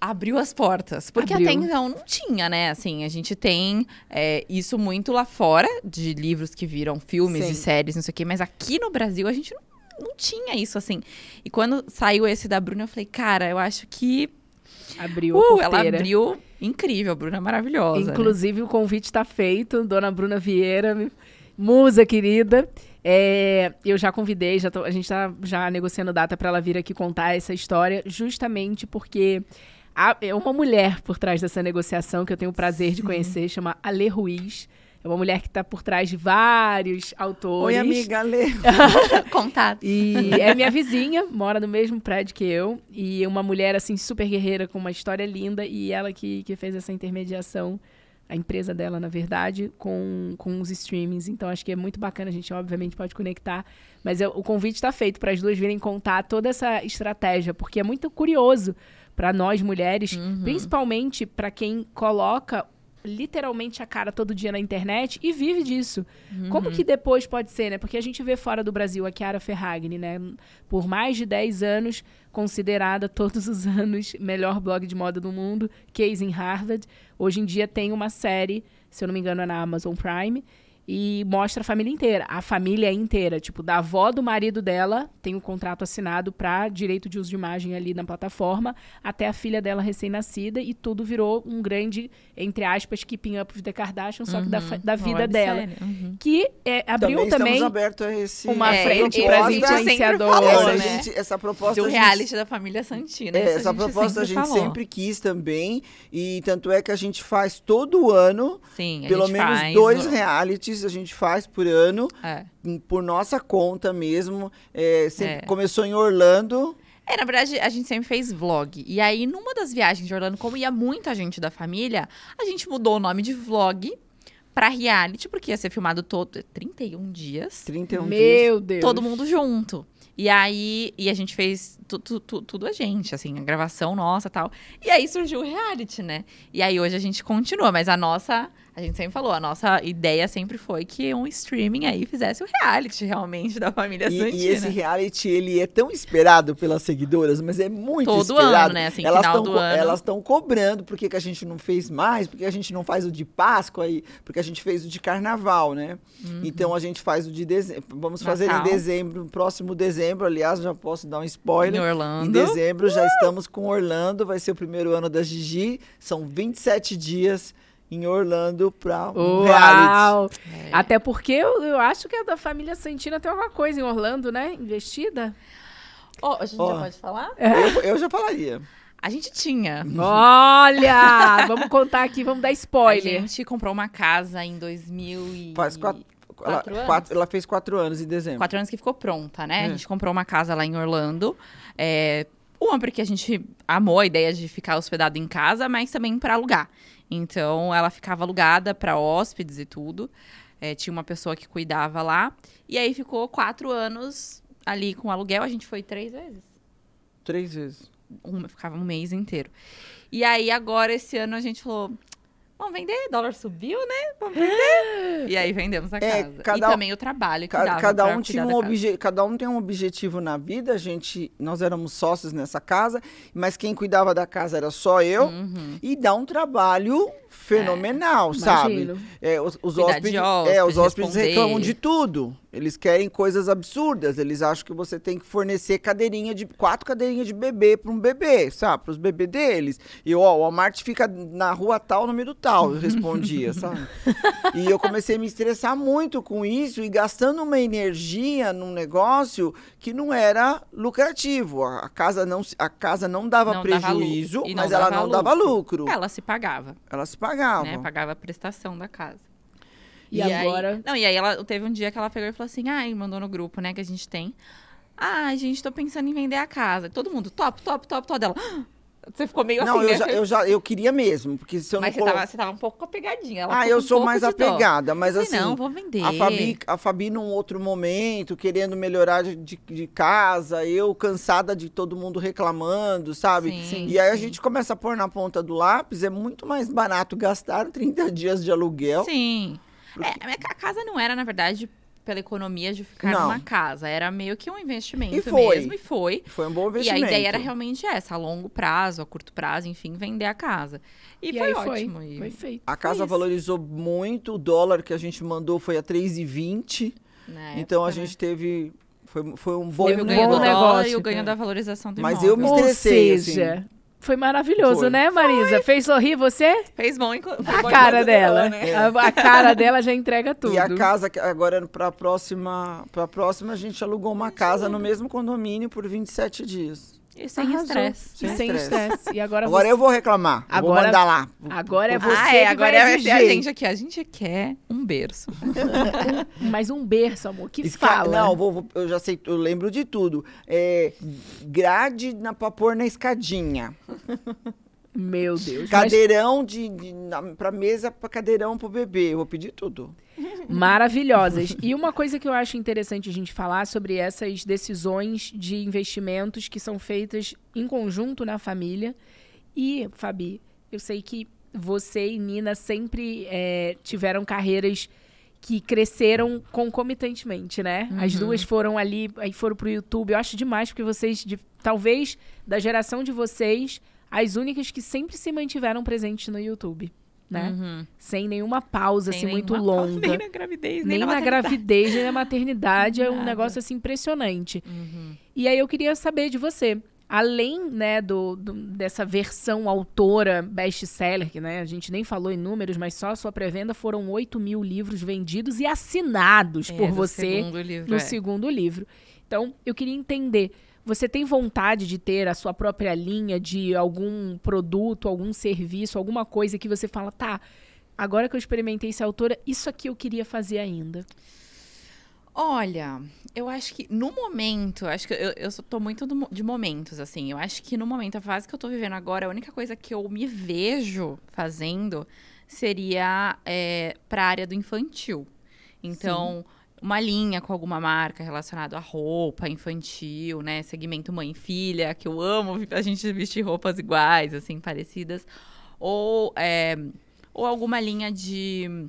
abriu as portas. Porque abriu. até então não tinha, né? Assim, a gente tem é, isso muito lá fora, de livros que viram filmes Sim. e séries, não sei o quê, mas aqui no Brasil a gente não não tinha isso assim. E quando saiu esse da Bruna, eu falei, cara, eu acho que. Abriu uh, Ela abriu incrível, a Bruna é maravilhosa. Né? Inclusive, né? o convite está feito, dona Bruna Vieira, musa querida. É, eu já convidei, já tô, a gente está já negociando data para ela vir aqui contar essa história, justamente porque é uma mulher por trás dessa negociação que eu tenho o prazer Sim. de conhecer, chama Ale Ruiz. É uma mulher que está por trás de vários autores. Oi, amiga, lê. Contato. E é minha vizinha, mora no mesmo prédio que eu. E uma mulher, assim, super guerreira, com uma história linda. E ela que, que fez essa intermediação, a empresa dela, na verdade, com, com os streamings. Então, acho que é muito bacana. A gente, obviamente, pode conectar. Mas eu, o convite está feito para as duas virem contar toda essa estratégia, porque é muito curioso para nós mulheres, uhum. principalmente para quem coloca literalmente a cara todo dia na internet e vive disso. Uhum. Como que depois pode ser, né? Porque a gente vê fora do Brasil a Chiara Ferragni, né? Por mais de 10 anos, considerada todos os anos melhor blog de moda do mundo, case em Harvard. Hoje em dia tem uma série, se eu não me engano é na Amazon Prime, e mostra a família inteira. A família inteira, tipo, da avó do marido dela tem um contrato assinado para direito de uso de imagem ali na plataforma, até a filha dela recém-nascida, e tudo virou um grande, entre aspas, keeping up with the Kardashian, só que da, fa- da vida Olha, dela. Uhum. Que é, abriu também, também esse uma É, frente para as a gente sempre influenciadoras. essa, né? gente, essa proposta Do gente- reality da família Santina. É, essa gente proposta a gente falou. sempre quis também. E tanto é que a gente faz todo ano, Sim, pelo menos dois o- realities a gente faz por ano, É. por nossa conta mesmo. É, sempre É. Começou em Orlando. É, na verdade, a gente sempre fez vlog. E aí, numa das viagens de Orlando, como ia muita gente da família, a gente mudou o nome de vlog pra reality, porque ia ser filmado todo 31 dias. 31 dias. Meu Deus. Todo mundo junto. E aí, e a gente fez tu- tu- tu- tudo a gente, assim, a gravação nossa e tal. E aí surgiu o reality, né? E aí hoje a gente continua, mas a nossa, a gente sempre falou, a nossa ideia sempre foi que um streaming aí fizesse o reality realmente da família E, Santina. e esse reality, ele é tão esperado pelas seguidoras, mas é muito Todo esperado. ano, né? Assim, elas final tão do ano. Elas estão cobrando por que, a gente não fez mais, porque a gente não faz o de Páscoa aí, porque a gente fez o de Carnaval, né? Então a gente faz o de dezembro. Vamos fazer em Uhum. Natal. dezembro, próximo dezembro, aliás, já posso dar um spoiler. Em Em Orlando. dezembro já estamos com Orlando, vai ser o primeiro ano da Gigi. São 27 dias em Orlando para um reality. Uau! É. Até porque eu, eu acho que a da família Santina tem alguma coisa em Orlando, né? Investida. Ó, a gente Ó. já pode falar? Eu, eu já falaria. A gente tinha. Olha! vamos contar aqui, vamos dar A spoiler. gente comprou uma casa em 2000 e... Faz quatro, ela, Quatro anos? quatro- ela fez quatro anos em dezembro. Quatro anos que ficou pronta, né? É. A gente comprou uma casa lá em Orlando. É, uma, porque a gente amou a ideia de ficar hospedado em casa, mas também para alugar. Então, ela ficava alugada para hóspedes e tudo. É, tinha uma pessoa que cuidava lá. E aí ficou quatro anos ali com aluguel. A gente foi três vezes. Três vezes. Um, ficava um mês inteiro. E aí, agora, esse ano, a gente falou... Vamos vender? Dólar subiu, né? Vamos vender. e aí, vendemos a É, casa. cada e um- também o trabalho que Cada pra um tinha um da casa. obje, cada um tem um objetivo na vida. A gente, nós éramos sócios nessa casa, mas quem cuidava da casa era só eu. Uhum. E dá um trabalho fenomenal, sabe? Imagino. É, os, os hóspedes, de é, os hóspedes reclamam de tudo. Eles querem coisas absurdas. Eles acham que você tem que fornecer cadeirinha de quatro cadeirinhas de bebê para um bebê, sabe? Para os bebês deles. E ó, o Walmart fica na rua tal, número tal. Eu respondia, sabe? E eu comecei a me estressar muito com isso e gastando uma energia num negócio que não era lucrativo. A casa não, a casa não dava Não dava prejuízo, não mas ela dava não dava lucro. Ela se pagava, Ela se pagava. né? Pagava a prestação da casa. E, aí- agora? não, e aí ela teve um dia que ela pegou e falou assim: ai, mandou no grupo, né, que a gente tem. Ah, gente, tô pensando em vender a casa. Todo mundo, top, top, top, top dela. "Ah!" Você ficou meio Não, assim, eu né? já, eu já eu queria mesmo, porque se eu Mas não você colo- tava, você tava um pouco apegadinha. Ela Ah, eu um sou mais apegada, mas assim, não, vou vender. a Fabi, a Fabi num outro momento, querendo melhorar de, de- casa, eu cansada de todo mundo reclamando, sabe? Sim, E aí a sim. gente começa a pôr na ponta do lápis, é muito mais barato gastar 30 dias de aluguel. Sim. Porque- É, a casa não era, na verdade, pela economia de ficar Não. numa casa. Era meio que um investimento E foi. mesmo. E foi. Foi um bom E a investimento. ideia era realmente essa, a longo prazo, a curto prazo, enfim, vender a casa. E, E foi aí ótimo. foi. e- Foi feito. A casa valorizou muito, o dólar que a gente mandou foi a 3,20. na Então a né? gente teve. Foi, foi um bom, Teve o um bom negócio. e o ganho da valorização do Mas imóvel. eu me Ou estressei, assim. Foi maravilhoso, Foi. né, Marisa? Fez sorrir você? Fez bom enquanto... A cara dela. né? A, a cara dela já entrega tudo. E a casa, que agora para a próxima, pra próxima, a gente alugou uma casa no mesmo condomínio por 27 dias. E sem estresse. Sem sem estresse. E agora, Agora você... eu vou reclamar. eu vou Agora- mandar lá. Agora é você ah, que é, agora vai vai ser a exigir. gente aqui. A gente quer um berço. Mas um berço, amor, que Esca- fala. Não, vou, vou- eu já sei, eu lembro de tudo. É, grade na, pra pôr na escadinha. Meu Deus. mas Cadeirão de, de, na, pra mesa, pra cadeirão pro bebê. Eu vou pedir tudo. maravilhosas. E uma coisa que eu acho interessante a gente falar sobre essas decisões de investimentos que são feitas em conjunto na família. E, Fabi, eu sei que você e Nina sempre é, tiveram carreiras que cresceram concomitantemente, né? As Uhum. duas foram ali, aí foram pro YouTube. Eu acho demais porque vocês, de- talvez da geração de vocês, as únicas que sempre se mantiveram presentes no YouTube. né? Uhum. Sem nenhuma pausa, Sem assim, muito nenhuma pausa, longa. Nem na gravidez, Nem nem, na gravidez, nem na maternidade. é um negócio, assim, impressionante. Uhum. E aí eu queria saber de você. Além, né, do, do- dessa versão autora best-seller, que né, a gente nem falou em números, mas só a sua pré-venda foram 8 mil livros vendidos e assinados É, por você segundo livro, no é. segundo livro. Então, eu queria entender, você tem vontade de ter a sua própria linha de algum produto, algum serviço, alguma coisa que você fala, tá, agora que eu experimentei essa autora, isso aqui eu queria fazer ainda. Olha, eu acho que no momento, acho que eu, eu tô muito do de momentos, assim. Eu acho que no momento, a fase que eu tô vivendo agora, a única coisa que eu me vejo fazendo seria é, pra área do infantil. Então, uma linha com alguma marca relacionada à roupa infantil, né? Segmento mãe e filha, que eu amo a gente vestir roupas iguais, assim, parecidas. Ou, é, ou alguma linha de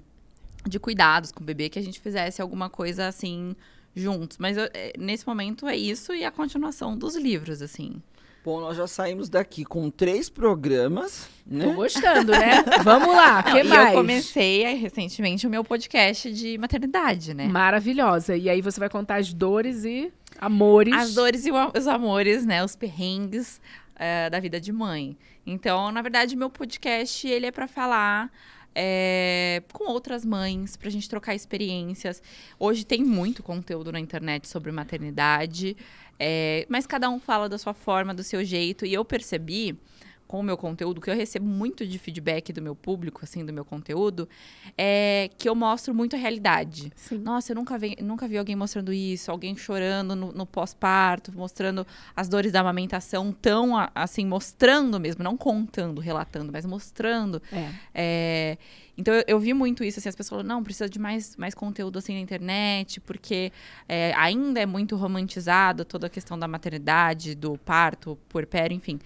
de cuidados com o bebê, que a gente fizesse alguma coisa assim juntos. Mas eu- é, nesse momento é isso e a continuação dos livros, assim. Bom, nós já saímos daqui com três programas, Tô né? gostando, né? Vamos lá, o que e mais? eu comecei aí, recentemente o meu podcast de maternidade, né? Maravilhosa. E aí você vai contar as dores e amores. As dores e os amores, né? Os perrengues eh, da vida de mãe. Então, na verdade, meu podcast ele é para falar eh, com outras mães, pra gente trocar experiências. Hoje tem muito conteúdo na internet sobre maternidade, eh, mas cada um fala da sua forma, do seu jeito. E eu percebi com o meu conteúdo, que eu recebo muito de feedback do meu público, assim, do meu conteúdo, é que eu mostro muito a realidade. Sim. Nossa, eu nunca vi, nunca vi alguém mostrando isso, alguém chorando no, no pós-parto, mostrando as dores da amamentação tão, assim, mostrando mesmo, não contando, relatando, mas mostrando. É. É, então, eu, eu vi muito isso, assim, as pessoas falam, não, precisa de mais, mais conteúdo, assim, na internet, porque é, ainda é muito romantizado toda a questão da maternidade, do parto, puerpério, enfim.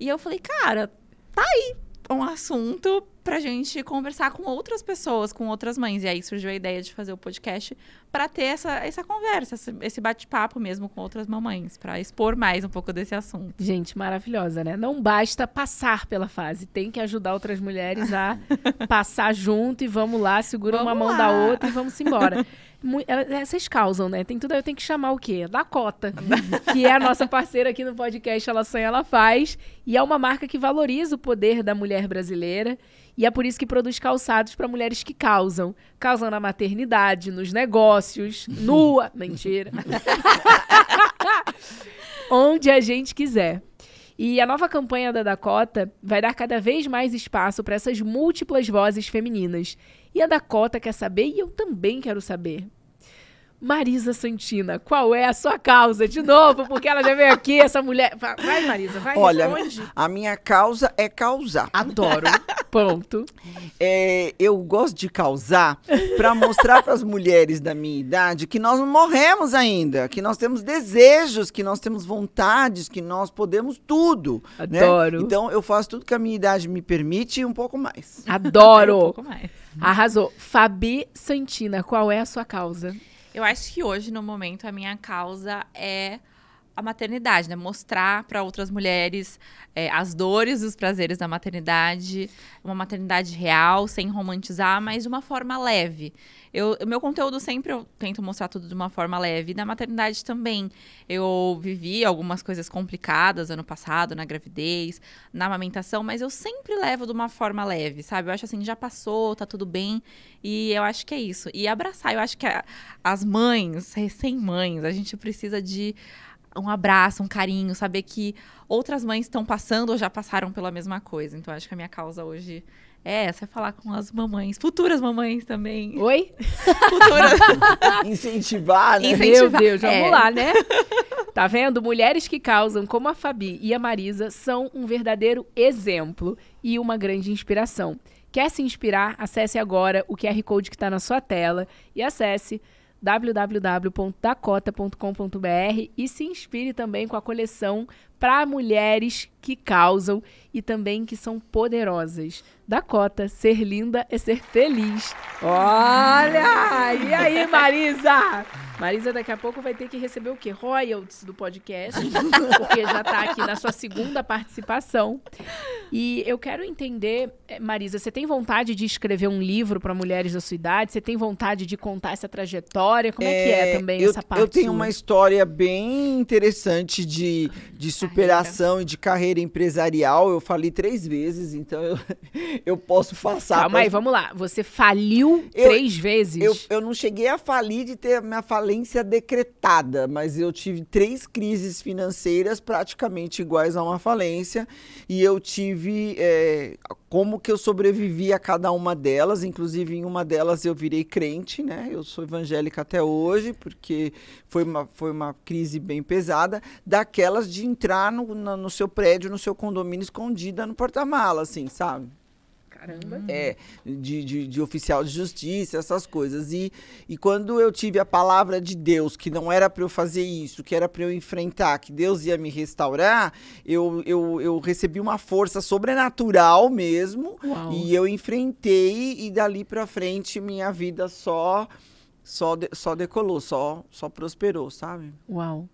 E eu falei, cara, tá aí um assunto pra gente conversar com outras pessoas, com outras mães. E aí surgiu a ideia de fazer o podcast pra ter essa, essa conversa, esse- bate-papo mesmo com outras mamães, pra expor mais um pouco desse assunto. Gente, maravilhosa, né? Não basta passar pela fase, tem que ajudar outras mulheres a passar junto e vamos lá, segura uma Vamos mão lá. da outra e vamos embora. Ela- é, Vocês causam, né? Tem tudo, eu tenho que chamar o quê? Dakota, que é a nossa parceira aqui no podcast Ela Sonha, Ela Faz, e é uma marca que valoriza o poder da mulher brasileira, e é por isso que produz calçados para mulheres que causam. Causam na maternidade, nos negócios, nua, mentira. onde a gente quiser. E a nova campanha da Dakota vai dar cada vez mais espaço para essas múltiplas vozes femininas. E a Dakota quer saber, e eu também quero saber. Marisa Santina, qual é a sua causa? De novo, porque ela já veio aqui, essa mulher. Va- Vai, Marisa, vai, Olha, responde. a minha causa é causar. Adoro. Ponto. É, eu gosto de causar para mostrar para as mulheres da minha idade que nós não morremos ainda, que nós temos desejos, que nós temos vontades, que nós podemos tudo. né? Adoro. Então eu faço tudo que a minha idade me permite e um pouco mais. Um Adoro. pouco mais. Arrasou. Fabi Santina, qual é a sua causa? Eu acho que hoje, no momento, a minha causa é a maternidade, né? Mostrar para outras mulheres é, as dores e os prazeres da maternidade, uma maternidade real, sem romantizar, mas de uma forma leve. Eu, meu conteúdo sempre eu tento mostrar tudo de uma forma leve. E na maternidade também. Eu vivi algumas coisas complicadas ano passado, na gravidez, na amamentação, mas eu sempre levo de uma forma leve, sabe? Eu acho assim, já passou, tá tudo bem. E eu acho que é isso. E abraçar, eu acho que a- as mães, recém-mães, a gente precisa de um abraço, um carinho, saber que outras mães estão passando ou já passaram pela mesma coisa. Então, acho que a minha causa hoje é essa, é falar com as mamães, futuras mamães também. Oi? Futuras. Incentivar, né? Incentivar. Meu Deus, vamos É. lá, né? Tá vendo? Mulheres que causam, como a Fabi e a Marisa, são um verdadeiro exemplo e uma grande inspiração. Quer se inspirar? Acesse agora o QR Code que está na sua tela e acesse www.dakota.com.br e se inspire também com a coleção para mulheres que causam e também que são poderosas. Dakota, ser linda é ser feliz. Olha! E aí, Marisa? Marisa daqui a pouco vai ter que receber o quê? Royalties do podcast, porque já tá aqui na sua segunda participação. E eu quero entender, eh, Marisa, você tem vontade de escrever um livro para mulheres da sua idade? Você tem vontade de contar essa trajetória? Como é, que é também eu, essa parte? Eu tenho sua? uma história bem interessante de, de superação e de carreira empresarial. Eu falei três vezes, então eu, eu posso passar. Calma pra- aí, vamos lá. Você faliu Eu- três vezes? Eu, eu não cheguei a falir de ter a minha falência decretada, mas eu tive três crises financeiras praticamente iguais a uma falência e eu tive é, como que eu sobrevivi a cada uma delas, inclusive em uma delas eu virei crente, né? Eu sou evangélica até hoje porque foi uma, foi uma crise bem pesada, daquelas de entrar no, no seu prédio, no seu condomínio escondida no porta-mala, assim, sabe? Caramba. é, de, de, de oficial de justiça, essas coisas. E, e quando eu tive a palavra de Deus, que não era para eu fazer isso, que era para eu enfrentar, que Deus ia me restaurar, eu, eu, eu recebi uma força sobrenatural mesmo. Uau. E eu enfrentei, e dali para frente minha vida só. Só, de- só decolou, só, só prosperou, sabe? Uau.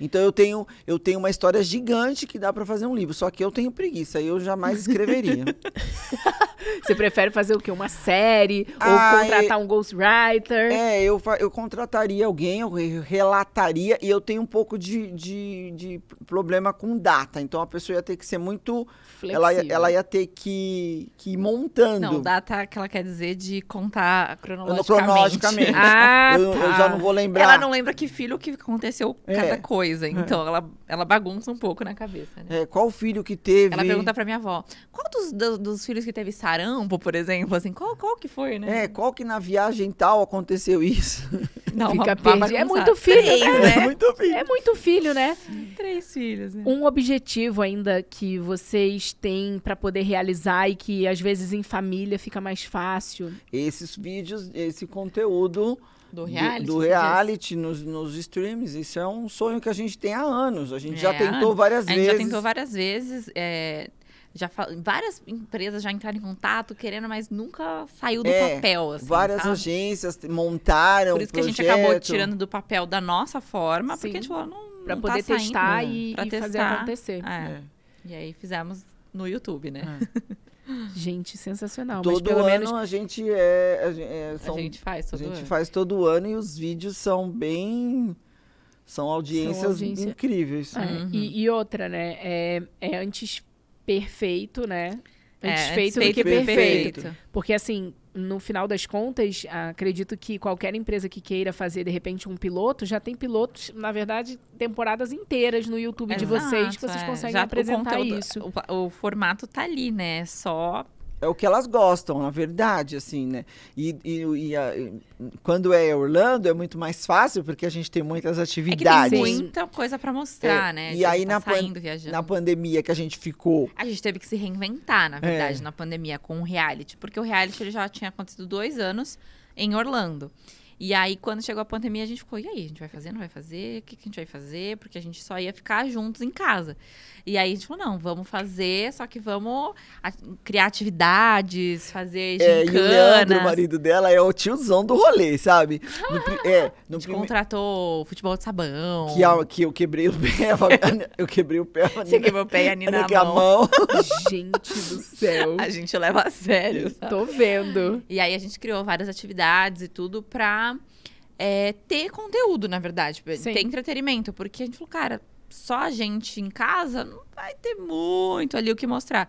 Então eu tenho, eu tenho uma história gigante que dá para fazer um livro, só que eu tenho preguiça, eu jamais escreveria. Você prefere fazer o quê? Uma série? Ah, ou contratar um ghostwriter? É, eu, eu contrataria alguém, eu re- relataria, e eu tenho um pouco de, de, de problema com data. Então a pessoa ia ter que ser muito. Ela, ia- Flexível. ela ia ter que, que ir montando. Não, data que ela quer dizer de contar cronologicamente. cronologicamente. Ah, eu, eu tá. já não vou lembrar. Ela não lembra que filho que aconteceu É. cada coisa. Então ela, ela bagunça um pouco na cabeça, né? É, qual filho que teve? Ela pergunta pra minha avó, qual dos, do- dos filhos que teve sarampo, por exemplo, assim, qual, qual que foi, né? É, qual que na viagem tal aconteceu isso? Não, Fica perdido. É muito filho, Três, né? né? Muito filho. É muito filho, né? Três filhos, né? Um objetivo ainda que vocês têm pra poder realizar e que às vezes em família fica mais fácil. Esses vídeos, esse conteúdo Do do- reality. do, diz? reality nos, nos streams, isso é um sonho que a gente tem há anos. A gente já É, tentou há várias A gente vezes. já tentou várias vezes. é, já várias empresas já entraram em contato querendo, mas nunca saiu do É, papel. Assim, Várias sabe? agências montaram Por isso que a gente acabou tirando do papel da nossa forma, porque Sim. a gente falou, não. Pra não poder tá saindo. testar né? e, Pra e fazer testar. acontecer. É. É. E aí fizemos no YouTube, né? Gente, sensacional. mas Todo pelo ano menos a gente é, a gen- é, são- a gente faz a todo gente ano. faz todo ano e os vídeos são bem são audiências audiência- incríveis. É, Uhum. e, e outra, né? É, é antes perfeito, né? Antes É, feito do que feito perfeito. perfeito. Porque, assim, no final das contas, acredito que qualquer empresa que queira fazer, de repente, um piloto, já tem pilotos, na verdade, temporadas inteiras no YouTube de vocês que Exato, vocês é. conseguem Já o apresentar conteúdo- isso. O, o formato tá ali, né? É Só É o que elas gostam, na verdade, assim, né? E, e- e a- e quando é Orlando é muito mais fácil porque a gente tem muitas é atividades. tem muita coisa pra mostrar, É, né? e aí tá na pan- saindo, viajando. Na pandemia que a gente ficou A gente teve que se reinventar, na verdade, É. na pandemia, com o reality. Porque o reality ele já tinha acontecido dois anos em Orlando. E aí, quando chegou a pandemia, a gente ficou, e aí, a gente vai fazer, não vai fazer? O que, que a gente vai fazer? Porque a gente só ia ficar juntos em casa. E aí a gente falou, não, vamos fazer, só que vamos a- criar atividades, fazer É, e o Leandro, o gincanas. marido dela, é o tiozão do rolê, sabe? No, é, a no gente prime- contratou futebol de sabão. que, a- que eu quebrei o pé, a eu quebrei o pé, a Você quebrou o pé e a Nina a a mão. mão. Gente do céu. A gente leva a sério, sabe? Tô vendo. E aí a gente criou várias atividades e tudo pra é, ter conteúdo, na verdade. Sim. Ter entretenimento. Porque a gente falou, cara, só a gente em casa não vai ter muito ali o que mostrar.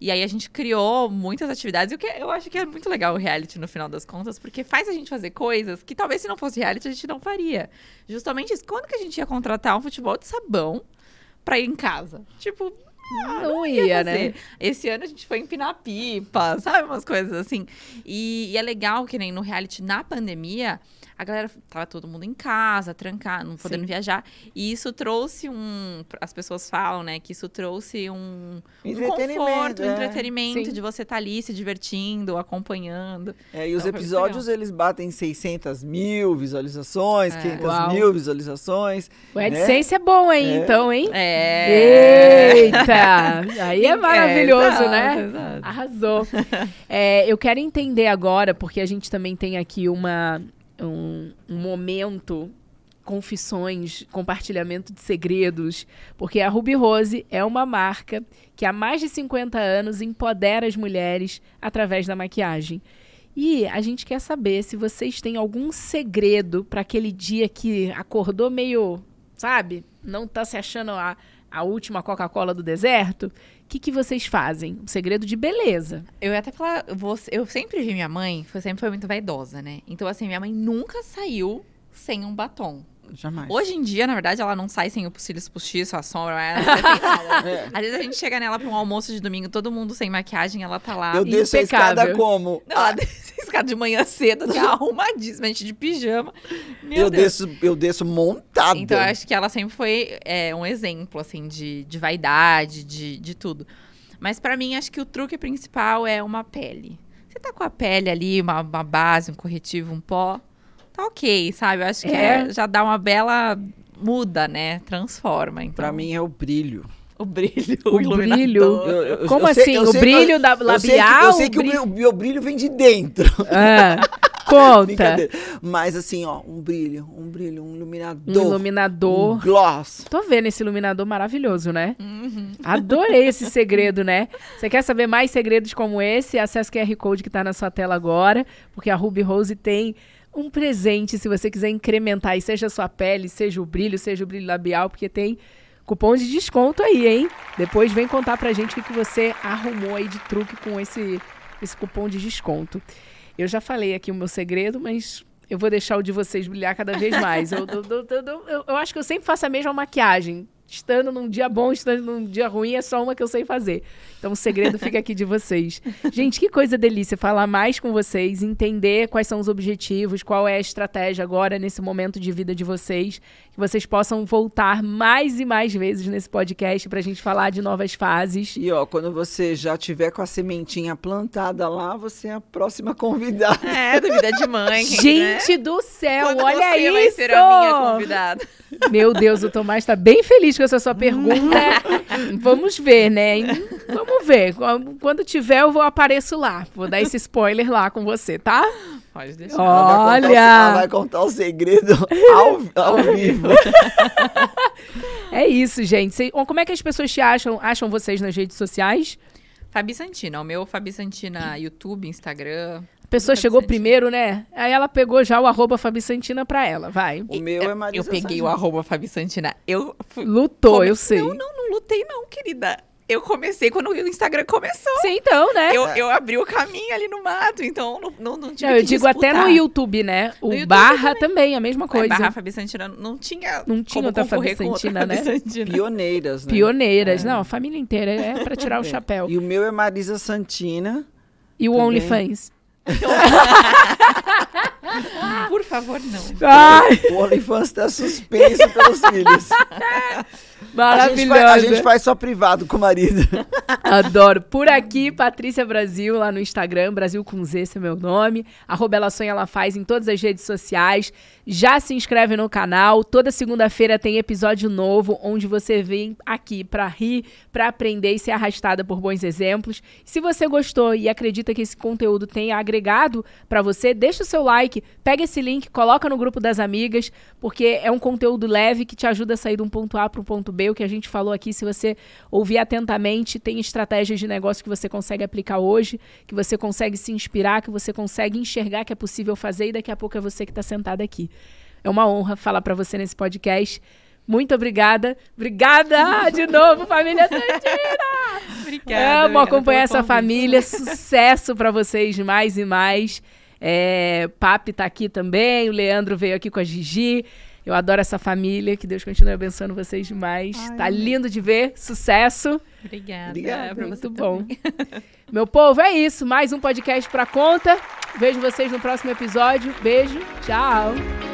E aí a gente criou muitas atividades. E o que eu acho que é muito legal o reality no final das contas, porque faz a gente fazer coisas que talvez se não fosse reality a gente não faria. Justamente isso. Quando que a gente ia contratar um futebol de sabão pra ir em casa? Tipo, não ia, né? Esse ano a gente foi empinar pipa, sabe? Umas coisas assim. E, e é legal que nem no reality, na pandemia, a galera tava todo mundo em casa, trancado, não podendo Sim. viajar. E isso trouxe um. As pessoas falam, né, que isso trouxe um, um Entretenimento, conforto, um é. entretenimento Sim. de você estar ali se divertindo, acompanhando. É, e os Então, episódios, eles batem 600 mil visualizações, É. 500 Uau. mil visualizações. O AdSense é bom, hein? É. Então, hein? É. Eita! Aí é maravilhoso, exato, né? exato. Arrasou. É, eu quero entender agora, porque a gente também tem aqui uma, um, um momento confissões, compartilhamento de segredos, porque a Ruby Rose é uma marca que há mais de 50 anos empodera as mulheres através da maquiagem. E a gente quer saber se vocês têm algum segredo para aquele dia que acordou meio, sabe, não tá se achando a, a última Coca-Cola do deserto. O que, que vocês fazem? Um segredo de beleza. Eu ia até falar, eu sempre vi minha mãe, sempre foi muito vaidosa, né? Então, assim, minha mãe nunca saiu sem um batom. Jamais. Hoje em dia, na verdade, ela não sai sem o cílios postiço, a sombra, ela não sai sem nada. É. Às vezes a gente chega nela pra um almoço de domingo, todo mundo sem maquiagem, ela tá lá. Eu desço a escada como? Não, ela desce a escada de manhã cedo, assim, arrumadíssima, a gente de pijama. Meu Eu Deus. desço, eu desço montada. Então, eu acho que ela sempre foi é, um exemplo, assim, de, de vaidade, de, de tudo. Mas pra mim, acho que o truque principal é uma pele. Você tá com a pele ali, uma, uma base, um corretivo, um pó, tá ok, sabe? Eu acho que É. é- já dá uma bela... Muda, né? Transforma. Então, Pra mim é o brilho. o brilho, O o, iluminador. brilho. Eu- eu- Como eu sei- assim? o brilho da Eu sei que, labial? eu sei o que o brilho- meu, meu brilho vem de dentro. Ah, conta. Mas assim, ó, um brilho, um brilho, um Um iluminador. iluminador. Um gloss. Tô vendo esse iluminador maravilhoso, né? Uhum. Adorei esse segredo, né? Você quer saber mais segredos como esse? Acesse o QR Code que tá na sua tela agora, porque a Ruby Rose tem um presente se você quiser incrementar, e seja a sua pele, seja o brilho, seja o brilho labial, porque tem cupom de desconto aí, hein? Depois vem contar pra gente o que, você arrumou aí de truque com esse, esse cupom de desconto. Eu já falei aqui o meu segredo, mas eu vou deixar o de vocês brilhar cada vez mais. Eu- eu- eu- eu acho que eu sempre faço a mesma maquiagem. Estando num dia bom, estando num dia ruim, é só uma que eu sei fazer. Então o segredo fica aqui de vocês. Gente, que coisa delícia falar mais com vocês, entender quais são os objetivos, qual é a estratégia agora nesse momento de vida de vocês, que vocês possam voltar mais e mais vezes nesse podcast pra gente falar de novas fases. E ó, quando você já tiver com a sementinha plantada lá, você é a próxima convidada. É, dúvida de mãe. né? Gente do céu, Quando olha você isso! vai ser a minha convidada. Meu Deus, o Tomás tá bem feliz com essa sua pergunta. Vamos ver, né? Vamos ver. Quando tiver, eu vou apareço lá. Vou dar esse spoiler lá com você, tá? Pode deixar. Ela vai contar o- Olha! Ela vai contar o segredo ao, ao vivo. É isso, gente. Cê- como é que as pessoas te acham? Acham vocês nas redes sociais? Fabi Santina, o meu Fabi Santina YouTube, Instagram. A pessoa Fabi chegou Santina. primeiro, né? Aí ela pegou já o arroba Fabi Santina pra ela. Vai. O meu é Marisa Eu peguei o arroba Fabi Santina. Eu fui- Lutou, come- eu sei. Não, não, não lutei não, querida. Eu comecei quando o Instagram começou. Sim, então, né? Eu, eu abri o caminho ali no mato, então não, não, não tive Não, eu que digo até no disputar. YouTube, né? O YouTube barra também. a mesma coisa. Barra Fabi Santina não tinha Não tinha como outra Fabi Santina, Fabi né? Santina. Pioneiras, né? Pioneiras. Não, a família inteira. É pra tirar o É. chapéu. E o meu é Marisa Santina. E o também. OnlyFans. Por favor, não. Ai, O OnlyFans está suspenso pelos filhos. A gente, faz, a maravilhosa. gente faz só privado com o marido. Adoro. Por aqui, Patrícia Brasil, lá no Instagram, Brasil com Z, esse é meu nome. Arroba ela sonha, ela faz em todas as redes sociais. Já se inscreve no canal. Toda segunda-feira tem episódio novo, onde você vem aqui pra rir, pra aprender e ser arrastada por bons exemplos. Se você gostou e acredita que esse conteúdo tenha agregado pra você, deixa o seu like, pega esse link, coloca no grupo das amigas, porque é um conteúdo leve que te ajuda a sair de um ponto A para o ponto B. O que a gente falou aqui, se você ouvir atentamente, tem estratégias de negócio que você consegue aplicar hoje, que você consegue se inspirar, que você consegue enxergar que é possível fazer e daqui a pouco é você que está sentado aqui. É uma honra falar para você nesse podcast. Muito obrigada. Obrigada de novo, família Santina! Obrigada. Amo acompanhar essa família. Sucesso pra vocês mais e mais. É, Papi tá aqui também. O Leandro veio aqui com a Gigi. Eu adoro essa família. Que Deus continue abençoando vocês demais. tá lindo de ver. Sucesso. Obrigada. Obrigada, pra você Muito bom. Meu povo, é isso. Mais um podcast pra conta. Vejo vocês no próximo episódio. Beijo, tchau!